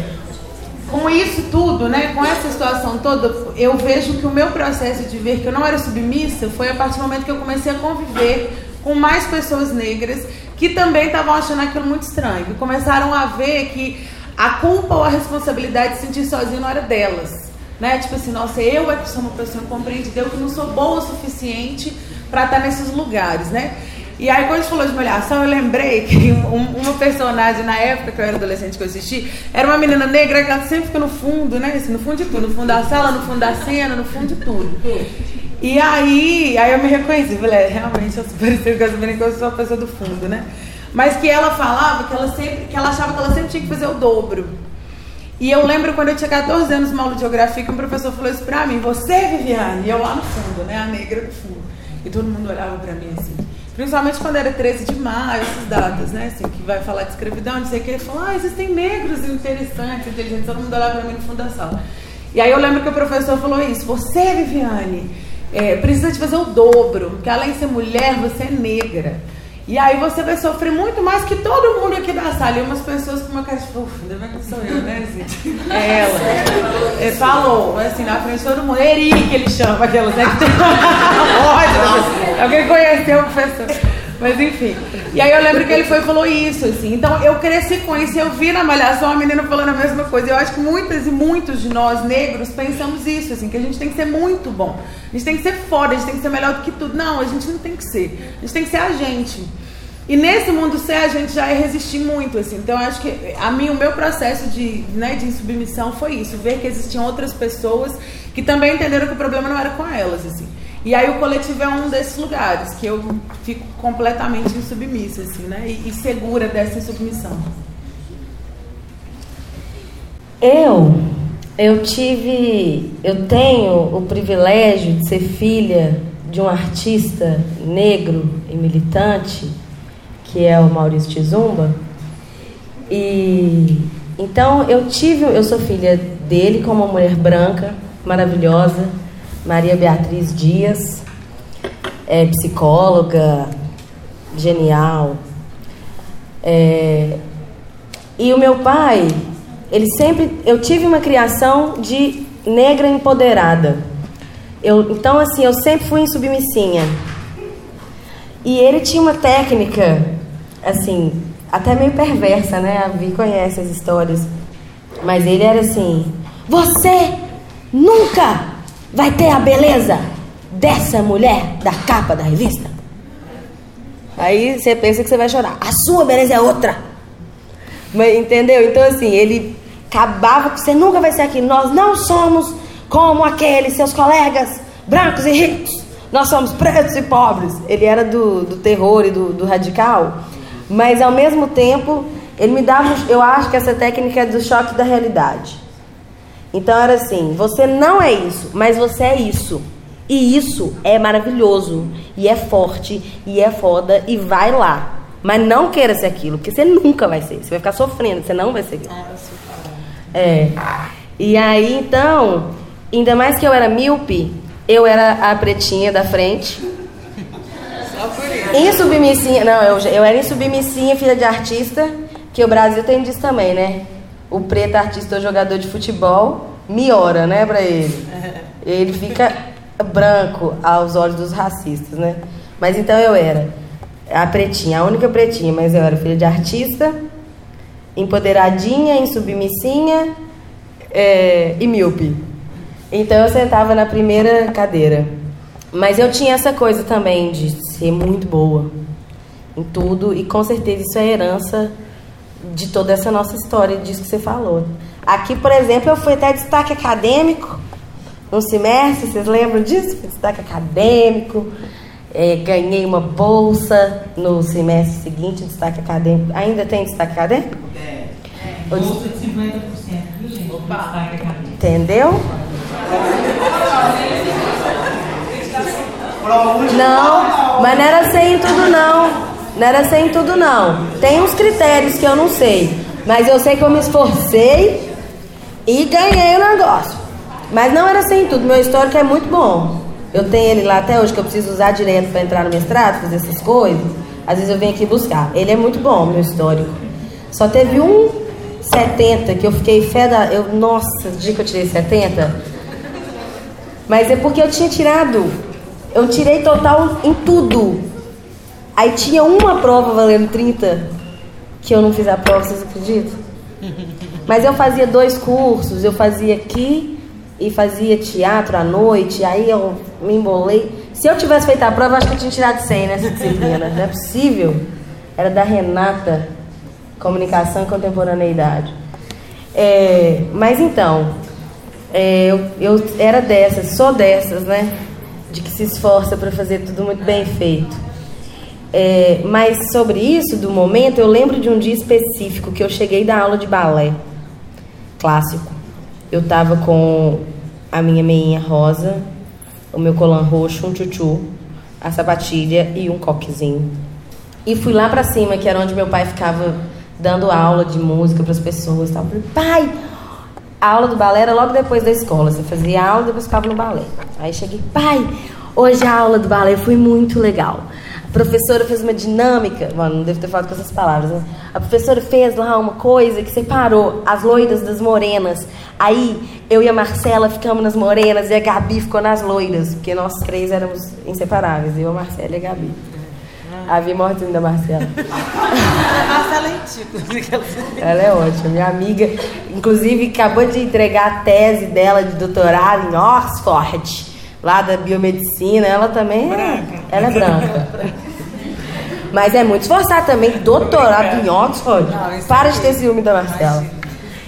com isso tudo, né, com essa situação toda, eu vejo que o meu processo de ver que eu não era submissa foi a partir do momento que eu comecei a conviver com mais pessoas negras que também estavam achando aquilo muito estranho, que começaram a ver que a culpa ou a responsabilidade de se sentir sozinho não era delas. Né? Tipo assim, nossa, eu é que sou uma pessoa compreendida, eu que não sou boa o suficiente para estar nesses lugares, né? E aí, quando a gente falou de malhação, eu lembrei que um, uma personagem na época que eu era adolescente que eu assisti era uma menina negra que ela sempre fica no fundo, né? Assim, no fundo de tudo, no fundo da sala, no fundo da cena, no fundo de tudo. E aí, aí eu me reconheci, falei, é, realmente eu sou parecida com essa que eu sou a pessoa do fundo, né? Mas que ela falava que ela sempre, que ela achava que ela sempre tinha que fazer o dobro. E eu lembro quando eu tinha 14 anos no aula de geografia que um professor falou isso pra mim, você, Viviane, e eu lá no fundo, né? A negra do fundo. E todo mundo olhava pra mim assim. Principalmente quando era 13 de maio, essas datas, né? Assim, que vai falar de escravidão, não sei o que. Ele falou, ah, existem negros interessantes, inteligentes. Todo mundo olhava pra mim no fundo da sala. E aí eu lembro que o professor falou isso. Você, Viviane, é, precisa de fazer o dobro. Porque além de ser mulher, você é negra. E aí você vai sofrer muito mais que todo mundo aqui da sala. E umas pessoas com uma cara tipo, ufa, ainda bem que sou eu, né? Assim, é ela. Ele falou, assim, na frente de todo mundo. Eri, que ele chama aquelas, né? Que tem uma ódio. Alguém conheceu o professor. Mas enfim. E aí eu lembro que ele foi e falou isso, assim. Então eu cresci com isso. Eu vi na malhação a menina falando a mesma coisa. Eu acho que muitas e muitos de nós negros pensamos isso, assim, que a gente tem que ser muito bom. A gente tem que ser foda, a gente tem que ser melhor do que tudo. Não, a gente não tem que ser. A gente tem que ser a gente. E nesse mundo ser a gente já é resistir muito, assim. Então eu acho que a mim o meu processo de, né, de insubmissão foi isso, ver que existiam outras pessoas que também entenderam que o problema não era com elas, assim. E aí o coletivo é um desses lugares que eu fico completamente insubmissa, assim, né? E, e segura dessa insubmissão. Eu, eu tive, eu tenho o privilégio de ser filha de um artista negro e militante que é o Maurício Tizumba. E então eu tive, eu sou filha dele como uma mulher branca, maravilhosa, Maria Beatriz Dias, é psicóloga, genial. É, e o meu pai, ele sempre, eu tive uma criação de negra empoderada. Eu, então assim, eu sempre fui em submissinha. E ele tinha uma técnica assim, até meio perversa, né? A Vi conhece as histórias. Mas ele era assim: Você nunca vai ter a beleza dessa mulher da capa da revista. Aí você pensa que você vai chorar. A sua beleza é outra. Mas, entendeu? Então, assim, ele acabava que você nunca vai ser aqui. Nós não somos como aqueles seus colegas brancos e ricos. Nós somos pretos e pobres. Ele era do, do terror e do, do radical. Mas ao mesmo tempo, ele me dava, eu acho que essa técnica é do choque da realidade. Então era assim: você não é isso, mas você é isso. E isso é maravilhoso, e é forte, e é foda, e vai lá. Mas não queira ser aquilo, porque você nunca vai ser. Você vai ficar sofrendo, você não vai ser aquilo. É. E aí, então, ainda mais que eu era míope, eu era a pretinha da frente. Em submissinha, não, eu, eu era em submissinha, filha de artista, que o Brasil tem disso também, né? O preto artista ou jogador de futebol, miora, né, pra ele. Ele fica branco aos olhos dos racistas, né? Mas então eu era a pretinha, a única pretinha, mas eu era filha de artista, empoderadinha, em submissinha é, e míope. Então eu sentava na primeira cadeira. Mas eu tinha essa coisa também de ser muito boa em tudo e com certeza isso é herança de toda essa nossa história disso que você falou. Aqui, por exemplo, eu fui até destaque acadêmico no semestre, vocês lembram disso? Fui destaque acadêmico, é, ganhei uma bolsa no semestre seguinte, destaque acadêmico. Ainda tem destaque acadêmico? É. é bolsa de 50%, viu, gente? Opa. Destaque acadêmico. Entendeu? Não, mas não era sem tudo não. Não era sem tudo não. Tem uns critérios que eu não sei. Mas eu sei que eu me esforcei e ganhei o negócio. Mas não era sem tudo. Meu histórico é muito bom. Eu tenho ele lá até hoje que eu preciso usar direto para entrar no mestrado, fazer essas coisas. Às vezes eu venho aqui buscar. Ele é muito bom, meu histórico. Só teve um 70 que eu fiquei fé da. Eu, nossa, o dia que eu tirei 70. Mas é porque eu tinha tirado eu tirei total em tudo. Aí tinha uma prova valendo 30 que eu não fiz a prova, vocês acreditam? Mas eu fazia dois cursos, eu fazia aqui e fazia teatro à noite, aí eu me embolei. Se eu tivesse feito a prova, acho que eu tinha tirado 100 nessa disciplina. Não é possível. Era da Renata, Comunicação e Contemporaneidade. É, mas então, é, eu, eu era dessas, sou dessas, né? de que se esforça para fazer tudo muito bem feito. É, mas sobre isso, do momento, eu lembro de um dia específico que eu cheguei da aula de balé clássico. Eu estava com a minha meinha rosa, o meu colan roxo, um tchutchu, a sapatilha e um coquezinho. E fui lá para cima, que era onde meu pai ficava dando aula de música para as pessoas. Tal. Falei, pai, a aula do balé era logo depois da escola. Você fazia aula e depois ficava no balé. Aí cheguei, pai, hoje a aula do balé foi muito legal. Professora fez uma dinâmica, mano, não devo ter falado com essas palavras, né? A professora fez lá uma coisa que separou as loiras das morenas. Aí eu e a Marcela ficamos nas morenas e a Gabi ficou nas loiras, porque nós três éramos inseparáveis, eu, a Marcela e a Gabi. A Vi Mortinho da Marcela. Marcela é antiga. Ela é ótima, minha amiga. Inclusive, acabou de entregar a tese dela de doutorado em Oxford, lá da biomedicina. Ela também é. Branca. Ela é branca. Mas é muito esforçada também, doutorado em Oxford. Não, Para é de ter ciúme da Marcela.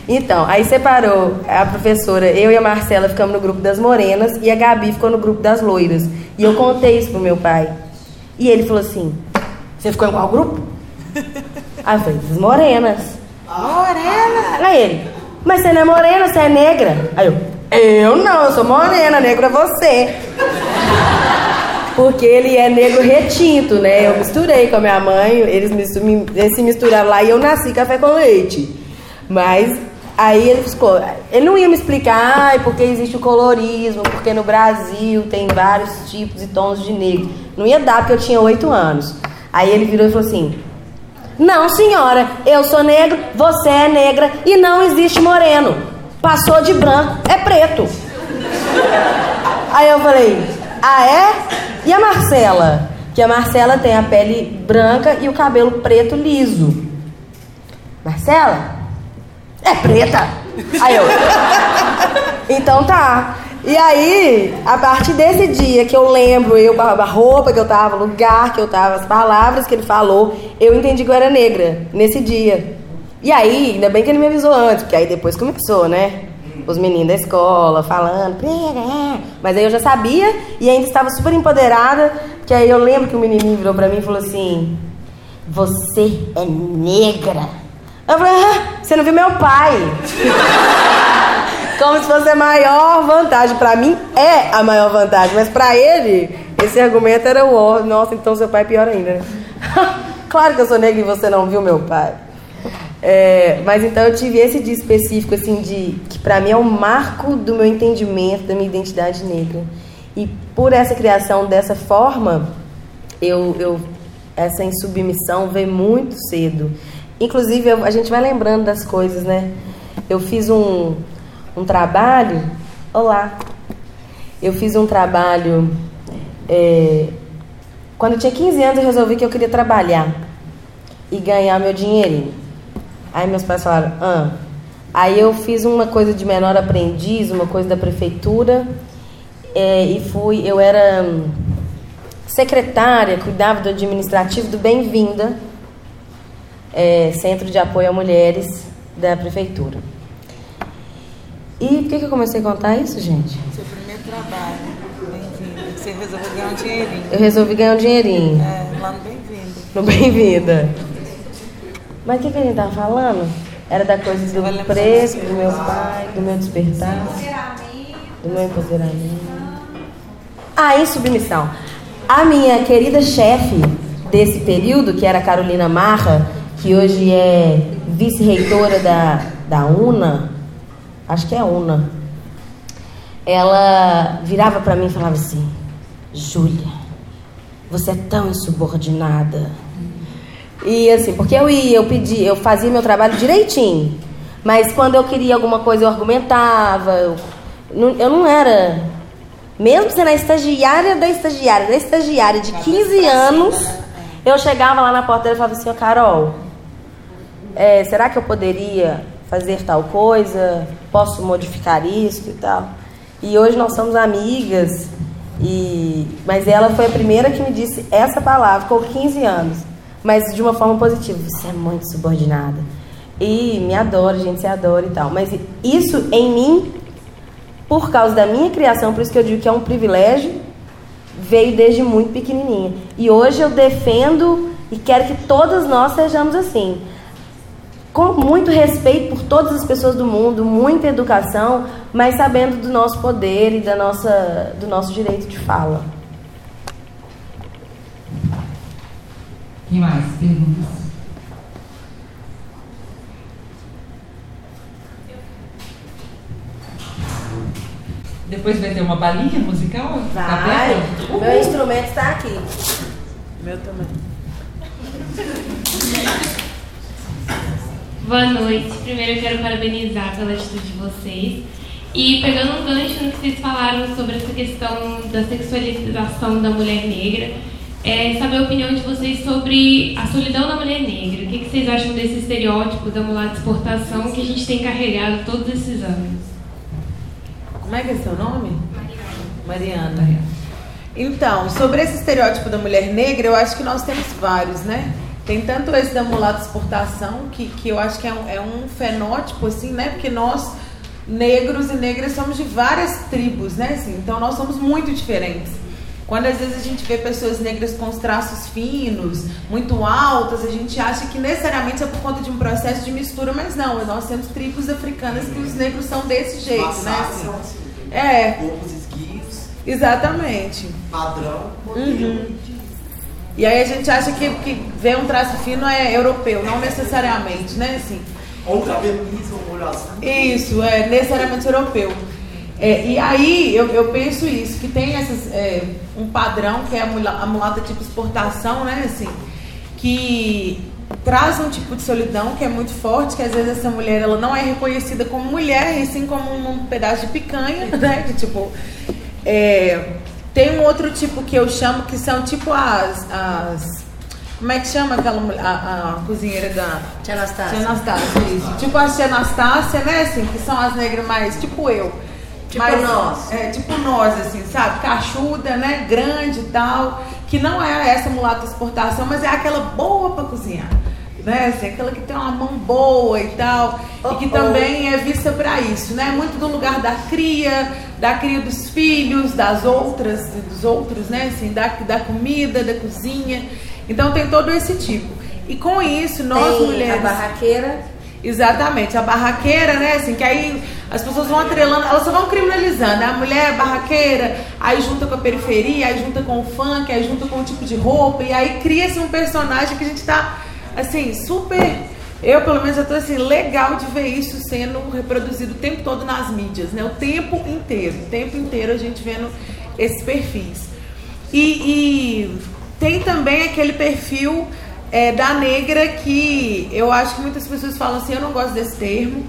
Então, aí separou a professora, eu e a Marcela ficamos no grupo das morenas e a Gabi ficou no grupo das loiras. E eu contei isso pro meu pai. E ele falou assim: Você ficou em qual grupo? Aí eu falei: Das morenas. Morena. Aí ele: Mas você não é morena, você é negra. Aí eu: Eu não, eu sou morena, negro é você. Porque ele é negro retinto, né? Eu misturei com a minha mãe, eles, eles se misturaram lá e eu nasci café com leite. Mas aí ele ficou. Ele não ia me explicar, ai, porque existe o colorismo, porque no Brasil tem vários tipos e tons de negro. Não ia dar porque eu tinha oito anos. Aí ele virou e falou assim: Não, senhora, eu sou negro, você é negra e não existe moreno. Passou de branco, é preto. Aí eu falei, ah é? E a Marcela? Que a Marcela tem a pele branca e o cabelo preto liso. Marcela? É preta. Aí eu. Então tá. E aí, a partir desse dia que eu lembro, eu a roupa que eu tava, o lugar que eu tava, as palavras que ele falou, eu entendi que eu era negra nesse dia. E aí, ainda bem que ele me avisou antes, porque aí depois começou, né? Os meninos da escola falando, mas aí eu já sabia e ainda estava super empoderada, que aí eu lembro que o menininho virou pra mim e falou assim: Você é negra. Eu falei, ah, você não viu meu pai? Como se fosse a maior vantagem. Pra mim é a maior vantagem, mas pra ele, esse argumento era o ó. Nossa, então seu pai é pior ainda. né? claro que eu sou negra e você não viu meu pai. É, mas então eu tive esse dia específico, assim, de que pra mim é um marco do meu entendimento da minha identidade negra. E por essa criação dessa forma, eu, eu essa insubmissão veio muito cedo. Inclusive, eu- a gente vai lembrando das coisas, né? Eu fiz um, um trabalho. Olá! Eu fiz um trabalho. é, quando eu tinha 15 anos, eu resolvi que eu queria trabalhar e ganhar meu dinheirinho. Aí meus pais falaram, ah. Aí eu fiz uma coisa de menor aprendiz, uma coisa da prefeitura, é, e fui, eu era hum, secretária, cuidava do administrativo do Bem-vinda, é, Centro de Apoio a Mulheres da prefeitura. E por que, que eu comecei a contar isso, gente? Seu primeiro trabalho. Você resolveu ganhar um dinheirinho. Eu resolvi ganhar um dinheirinho É, lá no Bem-vindo. no Bem-vinda. Mas o que, que a gente tava falando? Era da coisa do preço, do meu pai, do meu despertar, do meu empoderamento. Ah, em submissão. A minha querida chefe desse período, que era a Carolina Marra, que hoje é vice-reitora da, da UNA, acho que é UNA, ela virava pra mim e falava assim: Júlia, você é tão insubordinada. E assim, porque eu ia, eu pedia, eu fazia meu trabalho direitinho. Mas quando eu queria alguma coisa, eu argumentava. Eu não, eu não era. Mesmo sendo a estagiária da estagiária, da estagiária de 15 anos, eu chegava lá na porta dela e falava assim, Carol, é, será que eu poderia fazer tal coisa? Posso modificar isso e tal? E hoje nós somos amigas, e mas ela foi a primeira que me disse essa palavra com 15 anos, mas de uma forma positiva. Você é muito subordinada. E me adora, gente se adora e tal. Mas isso em mim, por causa da minha criação, por isso que eu digo que é um privilégio, veio desde muito pequenininha. E hoje eu defendo e quero que todas nós sejamos assim com muito respeito por todas as pessoas do mundo, muita educação, mas sabendo do nosso poder e da nossa, do nosso direito de fala. Quem mais? Perguntas? Depois vai ter uma balinha musical? Tá aberto? Meu instrumento está aqui. Meu também. Boa noite. Primeiro eu quero parabenizar pela atitude de vocês. E pegando um gancho no que vocês falaram sobre essa questão da sexualização da mulher negra, é saber a opinião de vocês sobre a solidão da mulher negra. O que, que vocês acham desse estereótipo da mulata de exportação que a gente tem carregado todos esses anos? Como é que é seu nome? Mariana. Mariana. Então, sobre esse estereótipo da mulher negra, eu acho que nós temos vários, né? Tem tanto esse da mulata exportação, que, que eu acho que é um, é um fenótipo, assim, né? Porque nós, negros e negras, somos de várias tribos, né? Assim, então, nós somos muito diferentes. Quando às vezes a gente vê pessoas negras com os traços finos, muito altas, a gente acha que necessariamente é por conta de um processo de mistura, mas não, nós temos tribos africanas que os negros são desse jeito, né? Assim. É. Corpos esguios. Exatamente. Padrão. Uhum. E aí a gente acha que, que ver um traço fino é europeu, não necessariamente, né? Assim. Ou cabelo liso, ou olho azul. Isso, é necessariamente europeu. É, e aí eu, eu penso isso, que tem essas, é, um padrão que é a mulata, a mulata tipo exportação, né? Assim, que traz um tipo de solidão que é muito forte, que às vezes essa mulher ela não é reconhecida como mulher, e sim como um pedaço de picanha, né? Que tipo. É, tem um outro tipo que eu chamo que são tipo as. as como é que chama aquela a, a cozinheira da. Tia Anastácia. Tia Anastácia, isso. Tipo a Tia Anastácia, né? Assim, que são as negras mais. Tipo eu Tipo Mas, nós. É, tipo nós, assim, sabe? Cachuda, né? Grande e tal. Que não é essa mulata exportação, mas é aquela boa para cozinhar. Né? Assim, aquela que tem uma mão boa e tal. Oh, e que oh. também é vista para isso, né? Muito do lugar da cria, da cria dos filhos, das outras, dos outros, né? Assim, da, da comida, da cozinha. Então tem todo esse tipo. E com isso, nós tem mulheres. A barraqueira Exatamente, a barraqueira, né? Assim, que aí as pessoas vão atrelando, elas só vão criminalizando. A mulher é barraqueira, aí junta com a periferia, aí junta com o funk, aí junta com o tipo de roupa, e aí cria-se um personagem que a gente tá, assim, super. Eu, pelo menos, eu tô assim, legal de ver isso sendo reproduzido o tempo todo nas mídias, né? O tempo inteiro, o tempo inteiro a gente vendo esses perfis. E, e tem também aquele perfil é, da negra que eu acho que muitas pessoas falam assim, eu não gosto desse termo,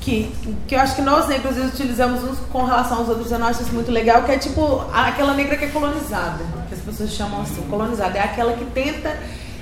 que, que eu acho que nós negros vezes, utilizamos uns com relação aos outros, eu não acho isso muito legal, que é tipo aquela negra que é colonizada, que as pessoas chamam assim, colonizada, é aquela que tenta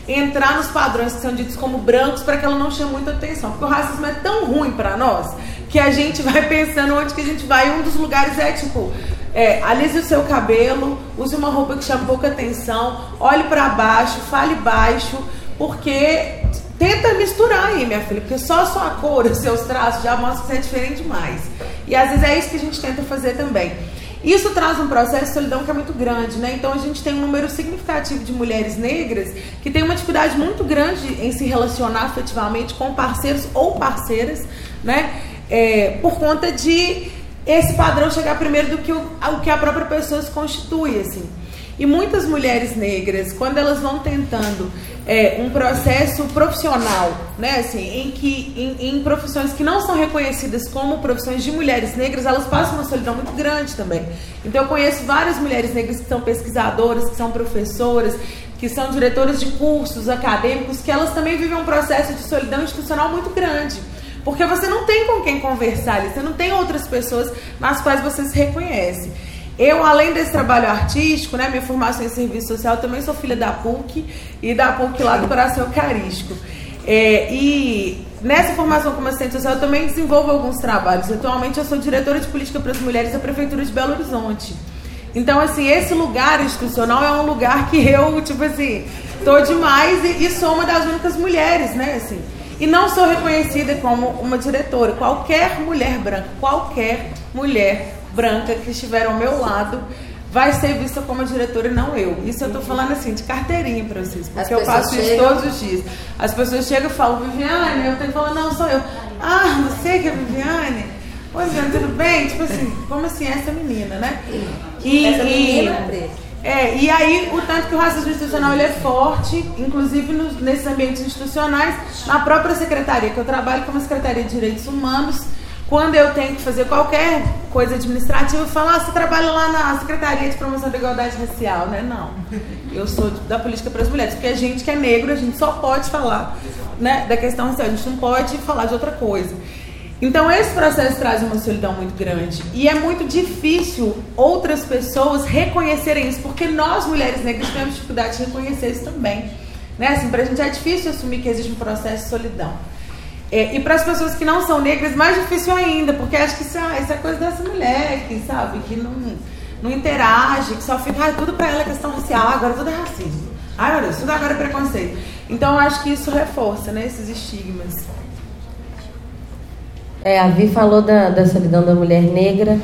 entrar nos padrões que são ditos como brancos para que ela não chame muita atenção, porque o racismo é tão ruim para nós que a gente vai pensando onde que a gente vai, um dos lugares é tipo é, alise o seu cabelo, use uma roupa que chame pouca atenção, olhe para baixo, fale baixo, porque tenta misturar aí, minha filha, porque só a sua cor, os seus traços já mostram que você é diferente demais. E às vezes é isso que a gente tenta fazer também. Isso traz um processo de solidão que é muito grande, né? Então a gente tem um número significativo de mulheres negras que tem uma dificuldade muito grande em se relacionar afetivamente com parceiros ou parceiras, né? É, por conta de esse padrão chegar primeiro do que o, que a própria pessoa se constitui, assim. E muitas mulheres negras, quando elas vão tentando é, um processo profissional, né, assim, em que em, em, profissões que não são reconhecidas como profissões de mulheres negras, elas passam uma solidão muito grande também. Então eu conheço várias mulheres negras que são pesquisadoras, que são professoras, que são diretoras de cursos acadêmicos, que elas também vivem um processo de solidão institucional muito grande. Porque você não tem com quem conversar ali, você não tem outras pessoas nas quais você se reconhece. Eu, além desse trabalho artístico, né, minha formação em serviço social, também sou filha da PUC e da PUC lá do Coração Eucarístico. É, e nessa formação como assistente social eu também desenvolvo alguns trabalhos. Atualmente eu sou diretora de política para as mulheres da Prefeitura de Belo Horizonte. Então, assim, esse lugar institucional é um lugar que eu, tipo assim, tô demais e, e sou uma das únicas mulheres, né, assim. E não sou reconhecida como uma diretora. Qualquer mulher branca, qualquer mulher branca que estiver ao meu lado vai ser vista como diretora e não eu. Isso eu estou falando assim, de carteirinha para vocês, porque eu faço chegam... isso todos os dias. As pessoas chegam e falam, Viviane, eu tenho que falar, não, sou eu. Ah, você que é Viviane? Oi, Viviane, tudo bem? Tipo assim, como assim, essa menina, né? E, essa menina e... preta. É, e aí o tanto que o racismo institucional ele é forte, inclusive nos, nesses ambientes institucionais, na própria secretaria, que eu trabalho como secretaria de Direitos Humanos, quando eu tenho que fazer qualquer coisa administrativa, eu falo, ah, você trabalha lá na Secretaria de Promoção da Igualdade Racial, né? Não. Eu sou da política para as mulheres, porque a gente que é negro, a gente só pode falar né, da questão racial, a gente não pode falar de outra coisa. Então esse processo traz uma solidão muito grande e é muito difícil outras pessoas reconhecerem isso, porque nós mulheres negras temos dificuldade de reconhecer isso também. Né? Assim, pra gente é difícil assumir que existe um processo de solidão. É, e para as pessoas que não são negras, mais difícil ainda, porque acho que isso é, isso é coisa dessa mulher, que sabe, que não, não interage, que só fica, ah, tudo para ela é questão racial, agora tudo é racismo. Ai meu Deus, tudo agora é preconceito. Então acho que isso reforça né, esses estigmas. É, a Vi falou da, da solidão da mulher negra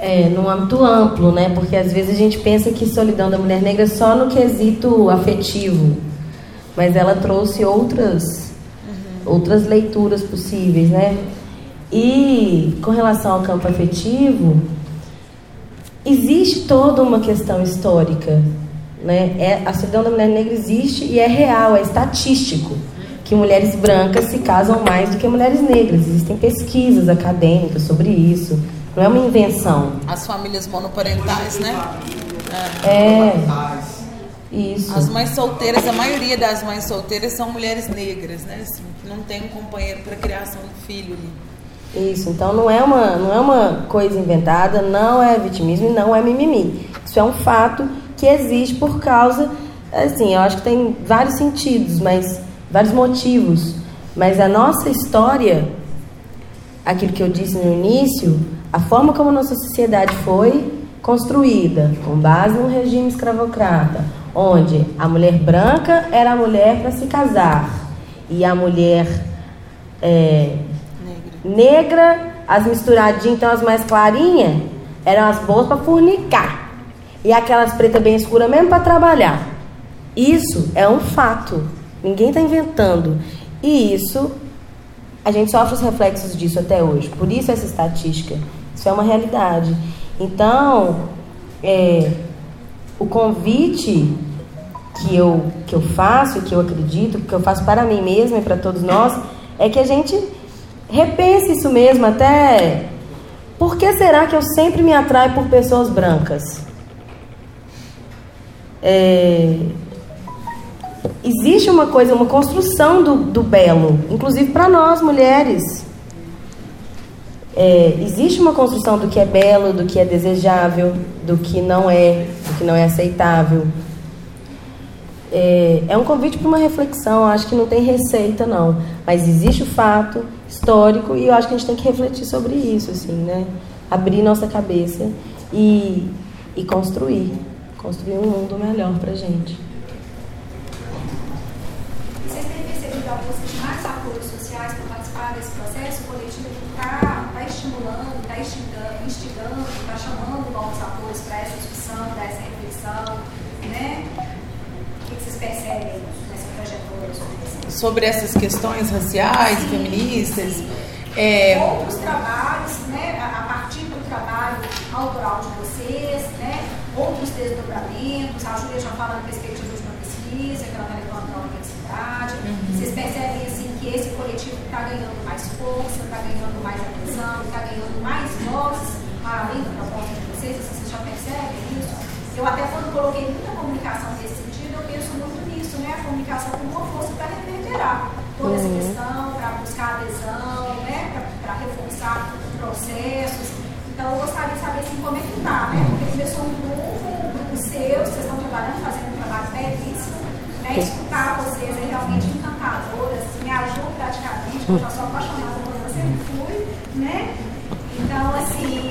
é, num âmbito amplo, né? Porque às vezes a gente pensa que solidão da mulher negra é só no quesito afetivo, mas ela trouxe outras, uhum. outras leituras possíveis, né? E com relação ao campo afetivo, existe toda uma questão histórica, né? É, a solidão da mulher negra existe e é real, é estatístico que mulheres brancas se casam mais do que mulheres negras. Existem pesquisas acadêmicas sobre isso. Não é uma invenção. As famílias monoparentais, né? É. é. Isso. As mães solteiras, a maioria das mães solteiras são mulheres negras, né? Assim, não tem um companheiro para criação do filho ali. Isso, então não é, uma, não é uma coisa inventada, não é vitimismo e não é mimimi. Isso é um fato que existe por causa, assim, eu acho que tem vários sentidos, mas vários motivos, mas a nossa história, aquilo que eu disse no início, a forma como a nossa sociedade foi construída, com base no regime escravocrata, onde a mulher branca era a mulher para se casar e a mulher é, negra. negra, as misturadinhas, então as mais clarinhas, eram as boas para fornicar. E aquelas pretas bem escuras mesmo para trabalhar. Isso é um fato. Ninguém está inventando. E isso, a gente sofre os reflexos disso até hoje. Por isso essa estatística. Isso é uma realidade. Então, é, o convite que eu, que eu faço, que eu acredito, que eu faço para mim mesma e para todos nós, é que a gente repense isso mesmo, até por que será que eu sempre me atraio por pessoas brancas? É, existe uma coisa, uma construção do, do belo, inclusive para nós mulheres. É, existe uma construção do que é belo, do que é desejável, do que não é, do que não é aceitável. É, é um convite para uma reflexão. acho que não tem receita não, mas existe o fato histórico e eu acho que a gente tem que refletir sobre isso, assim, né? Abrir nossa cabeça e, e construir, construir um mundo melhor para gente. Sobre essas questões raciais, Sim. feministas. É... Outros trabalhos, né, a partir do trabalho autoral de vocês, né, outros desdobramentos, a Júlia já fala na perspectiva de uma pesquisa, que ela está levando para a universidade. Uhum. Vocês percebem assim, que esse coletivo está ganhando mais força, está ganhando mais atenção, está ganhando mais vozes além da proposta de vocês, assim, vocês já percebem isso? Eu até quando coloquei muita comunicação nesse sentido, eu penso muito nisso, né? A comunicação como uma força para reverberar toda essa uhum. questão, para buscar adesão, né? para reforçar processos. Então, eu gostaria de saber assim, como é que está, né? Porque começou um grupo, um grupo seu, vocês estão trabalhando, fazendo um trabalho belíssimo. Né? Escutar vocês é realmente encantador, assim, me ajuda praticamente, eu já sou apaixonada por você, sempre fui, né? Então, assim,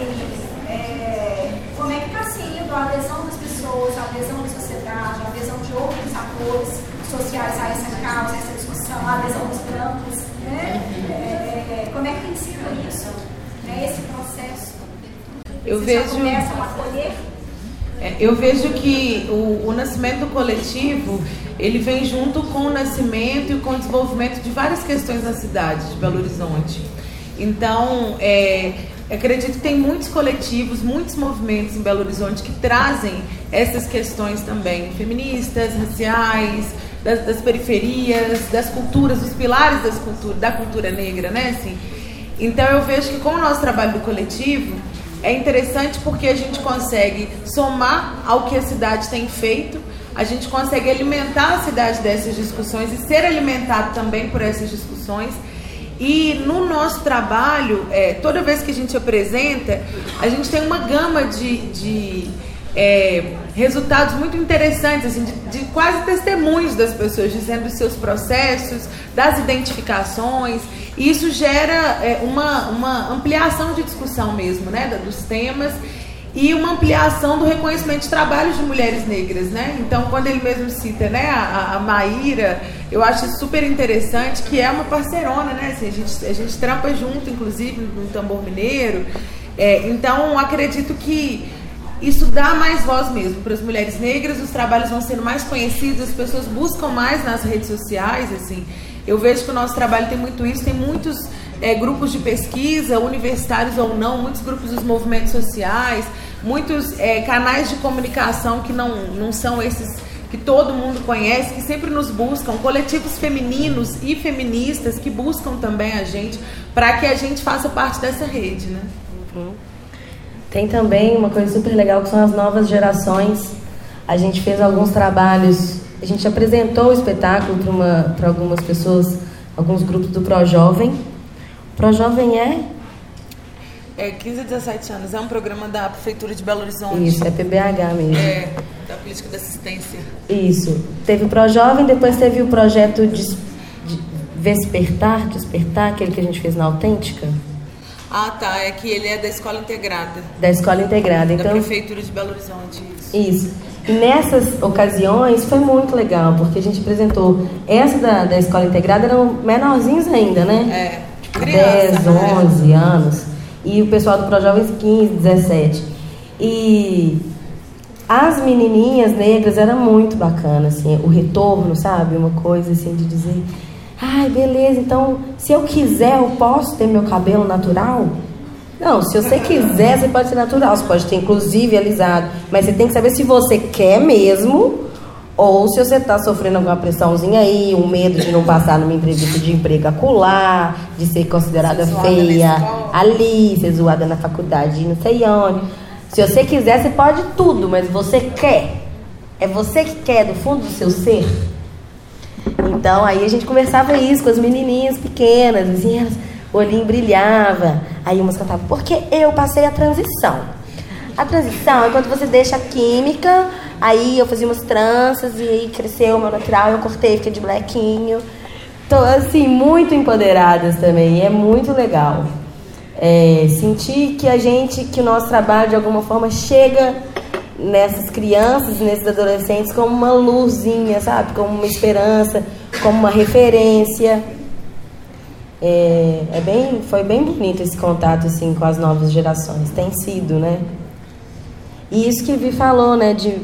é, como é que está sendo a adesão das pessoas, a adesão da sociedade, a adesão de outros atores sociais a essa causa, a essa discussão, a adesão dos brancos, né? É, é, como é que tem sido isso, né? esse processo? Eu Vocês vejo. É, eu vejo que o, o, nascimento coletivo ele vem junto com o nascimento e com o desenvolvimento de várias questões na cidade de Belo Horizonte. Então, é, acredito que tem muitos coletivos, muitos movimentos em Belo Horizonte que trazem essas questões também, feministas, raciais, das, das periferias, das culturas, dos pilares das cultura, da cultura negra, né? Assim, então eu vejo que com o nosso trabalho do coletivo é interessante porque a gente consegue somar ao que a cidade tem feito, a gente consegue alimentar a cidade dessas discussões e ser alimentado também por essas discussões E no nosso trabalho, é, toda vez que a gente apresenta, a gente tem uma gama de, de é, resultados muito interessantes, assim, de, de, quase testemunhos das pessoas, dizendo os seus processos, das identificações. E isso gera é, uma, uma ampliação de discussão mesmo, né, dos temas e uma ampliação do reconhecimento de trabalhos de mulheres negras, né? Então, quando ele mesmo cita, né, a, a Maíra, eu acho super interessante que é uma parceirona, né? Assim, a gente a gente trampa junto, inclusive no Tambor Mineiro. É, então, acredito que isso dá mais voz mesmo para as mulheres negras, os trabalhos vão sendo mais conhecidos, as pessoas buscam mais nas redes sociais, assim. Eu vejo que o nosso trabalho tem muito isso, tem muitos é, grupos de pesquisa, universitários ou não, muitos grupos dos movimentos sociais, muitos é, canais de comunicação que não, não são esses que todo mundo conhece, que sempre nos buscam, coletivos femininos e feministas que buscam também a gente, para que a gente faça parte dessa rede, né? Uhum. Tem também uma coisa super legal que são as novas gerações. A gente fez alguns trabalhos, a gente apresentou o espetáculo para algumas pessoas, alguns grupos do Pro Jovem, Pro Jovem é? É 15 a 17 anos. É um programa da Prefeitura de Belo Horizonte. Isso, é PBH mesmo. É, da política de assistência. Isso. Teve o Pro Jovem, depois teve o projeto de, de Vespertar, Despertar, aquele que a gente fez na Autêntica. Ah, tá. É que ele é da Escola Integrada. Da Escola Integrada. Então, da Prefeitura de Belo Horizonte. Isso. isso. E nessas ocasiões foi muito legal, porque a gente apresentou. Essa da, da Escola Integrada eram menorzinhos ainda, né? É. 10, 11 né? anos. E o pessoal do ProJovens 15, 17. E as menininhas negras era muito bacana, assim, o retorno, sabe? Uma coisa assim de dizer, ai, beleza, então se eu quiser, eu posso ter meu cabelo natural? Não, se você quiser, você pode ser natural, você pode ter inclusive alisado, mas você tem que saber se você quer mesmo ou se você está sofrendo alguma pressãozinha aí, um medo de não passar numa entrevista de emprego acular, de ser considerada ser feia ali, ser zoada na faculdade, não sei onde. Se você quiser, você pode tudo, mas você quer. É você que quer do fundo do seu ser. Então aí a gente conversava isso com as menininhas pequenas, elas, o olhinho brilhava. Aí umas cantavam, porque eu passei a transição. A transição é quando você deixa a química Aí eu fazia umas tranças e aí cresceu o meu natural, eu cortei, fiquei de blequinho. Tô assim, muito empoderadas também, é muito legal. É, sentir que a gente, que o nosso trabalho de alguma forma chega nessas crianças, nesses adolescentes como uma luzinha, sabe? Como uma esperança, como uma referência. É, é bem, foi bem bonito esse contato assim com as novas gerações, tem sido, né? E isso que Vi falou, né, de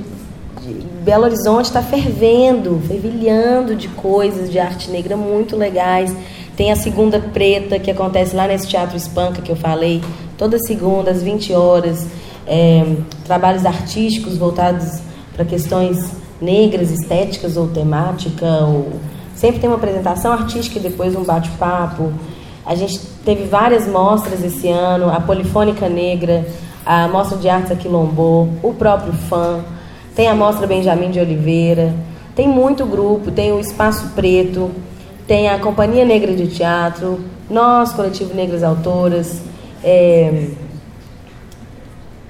Belo Horizonte está fervendo, fervilhando de coisas de arte negra muito legais. Tem a Segunda Preta, que acontece lá nesse Teatro Espanca que eu falei, toda segunda, às 20 horas. É, trabalhos artísticos voltados para questões negras, estéticas ou temática. Ou... Sempre tem uma apresentação artística e depois um bate-papo. A gente teve várias mostras esse ano, a Polifônica Negra, a Mostra de Artes Aquilombô, o próprio fã tem a Mostra Benjamin de Oliveira, tem muito grupo, tem o Espaço Preto, tem a Companhia Negra de Teatro, nós, Coletivo Negras Autoras, é,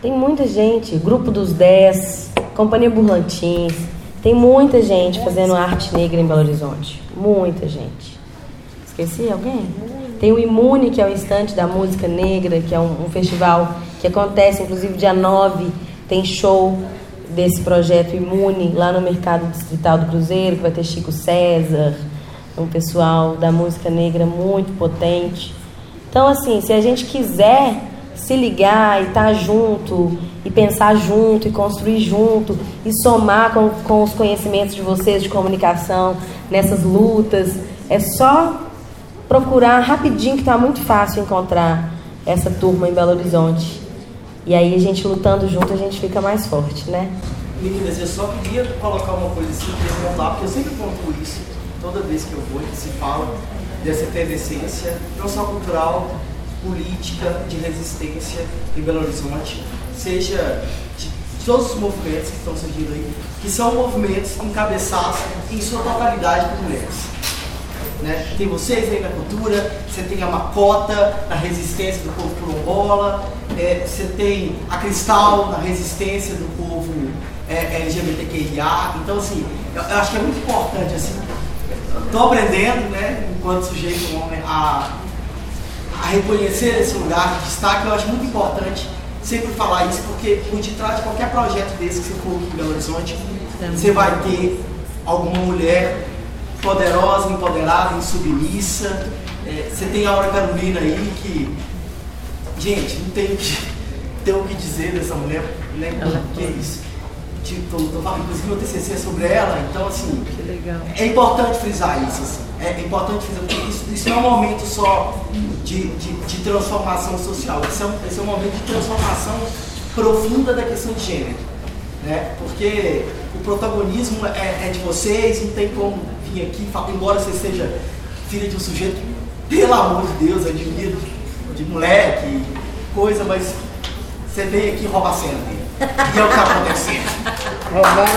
tem muita gente, Grupo dos Dez, Companhia Burlantins, tem muita gente fazendo arte negra em Belo Horizonte, muita gente. Esqueci alguém? Tem o Imune, que é o Instante da Música Negra, que é um, um festival que acontece, inclusive, dia 9, tem show desse projeto Imune lá no Mercado Distrital do Cruzeiro, que vai ter Chico César, um pessoal da música negra muito potente. Então, assim, se a gente quiser se ligar e estar tá junto, e pensar junto, e construir junto, e somar com, com os conhecimentos de vocês de comunicação nessas lutas, é só procurar rapidinho, que está muito fácil encontrar essa turma em Belo Horizonte. E aí a gente lutando junto, a gente fica mais forte, né? Meninas, eu só queria colocar uma coisa assim, dá, porque eu sempre conto isso, toda vez que eu vou, que se fala dessa efervescência, não só cultural, política, de resistência em Belo Horizonte, seja de todos os movimentos que estão surgindo aí, que são movimentos encabeçados em sua totalidade por mulheres. Né? Tem vocês aí na cultura, você tem a Macota na resistência do povo quilombola, é, você tem a Cristal na resistência do povo é, LGBTQIA. Então, assim, eu, eu, acho que é muito importante, assim, estou aprendendo, né, enquanto sujeito homem, a, a reconhecer esse lugar de destaque. Eu acho muito importante sempre falar isso, porque por detrás de qualquer projeto desse que você for aqui em Belo Horizonte, você vai ter alguma mulher poderosa, empoderada, insubmissa. É, você tem a Aura Carolina aí que, gente, não tem o que, tem o que dizer dessa mulher, né? Que é isso. Tipo, tô, tô falando, inclusive meu TCC é sobre ela, então assim, é importante frisar isso, assim, é importante frisar, porque isso, isso não é um momento só de, de, de transformação social, esse é, um, esse é um momento de transformação profunda da questão de gênero, né? Porque o protagonismo é, é de vocês, não tem como vir aqui, embora você seja filha de um sujeito, pelo amor de Deus, admiro, de moleque, coisa, mas você veio aqui roubar a cena dele. E é o que está acontecendo. Vamos.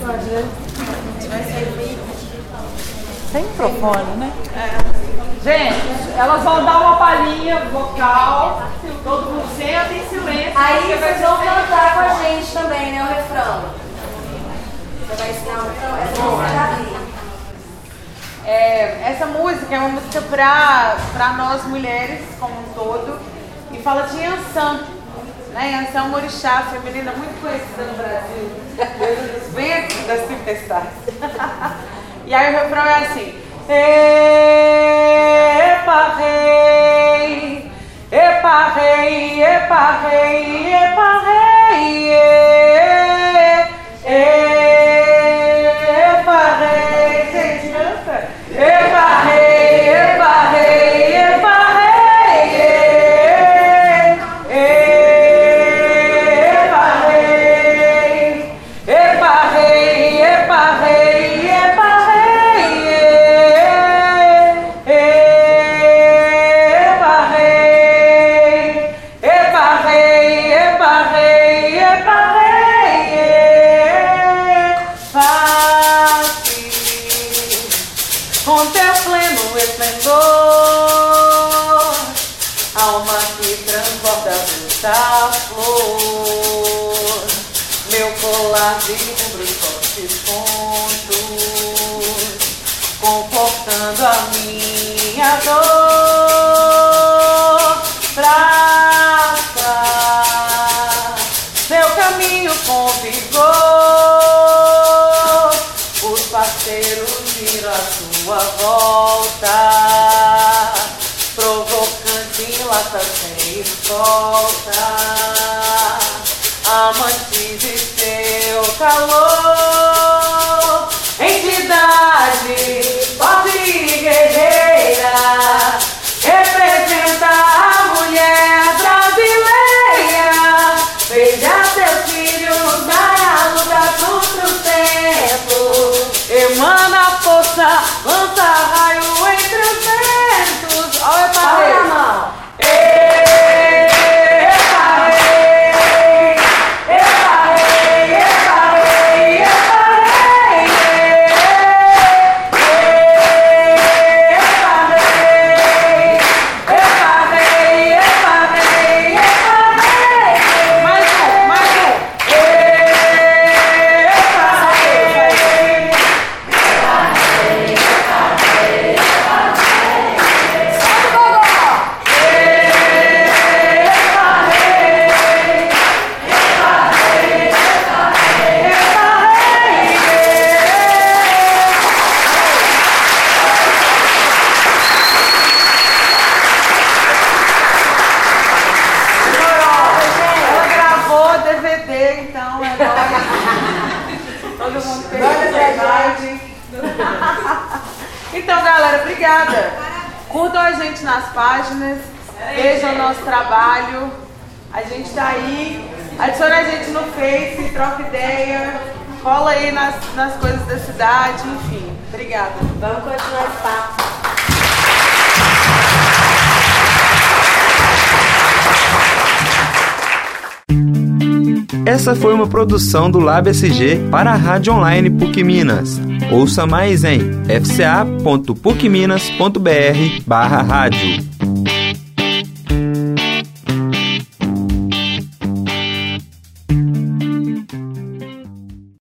Pode, né? Tem microfone, né? É. Gente, elas vão dar uma palhinha vocal, todo mundo senta em silêncio. Aí vocês vão cantar com a gente também, né? O refrão. Você vai ensinar o refrão? Essa música é, essa música é uma música para nós mulheres como um todo e fala de Yansan. Né? Yansan é uma orixá feminina muito conhecida no Brasil. Vem aqui das tempestades. e aí o refrão é assim. Epa rei, epa rei, epa rei, epa rei, epa rei, gente. Epa rei, epa rei, flor, meu colar de ombros fortes pontos, confortando a minha dor, traça seu caminho com vigor, os parceiros giram a sua volta, provocante lata sem escolta, falou! trabalho. A gente tá aí. Adiciona a gente no Face, troca ideia, cola aí nas, nas coisas da cidade, enfim. Obrigada. Vamos continuar esse papo. Essa foi uma produção do Lab SG para a Rádio Online PUC Minas. Ouça mais em fca.pucminas.br barra rádio.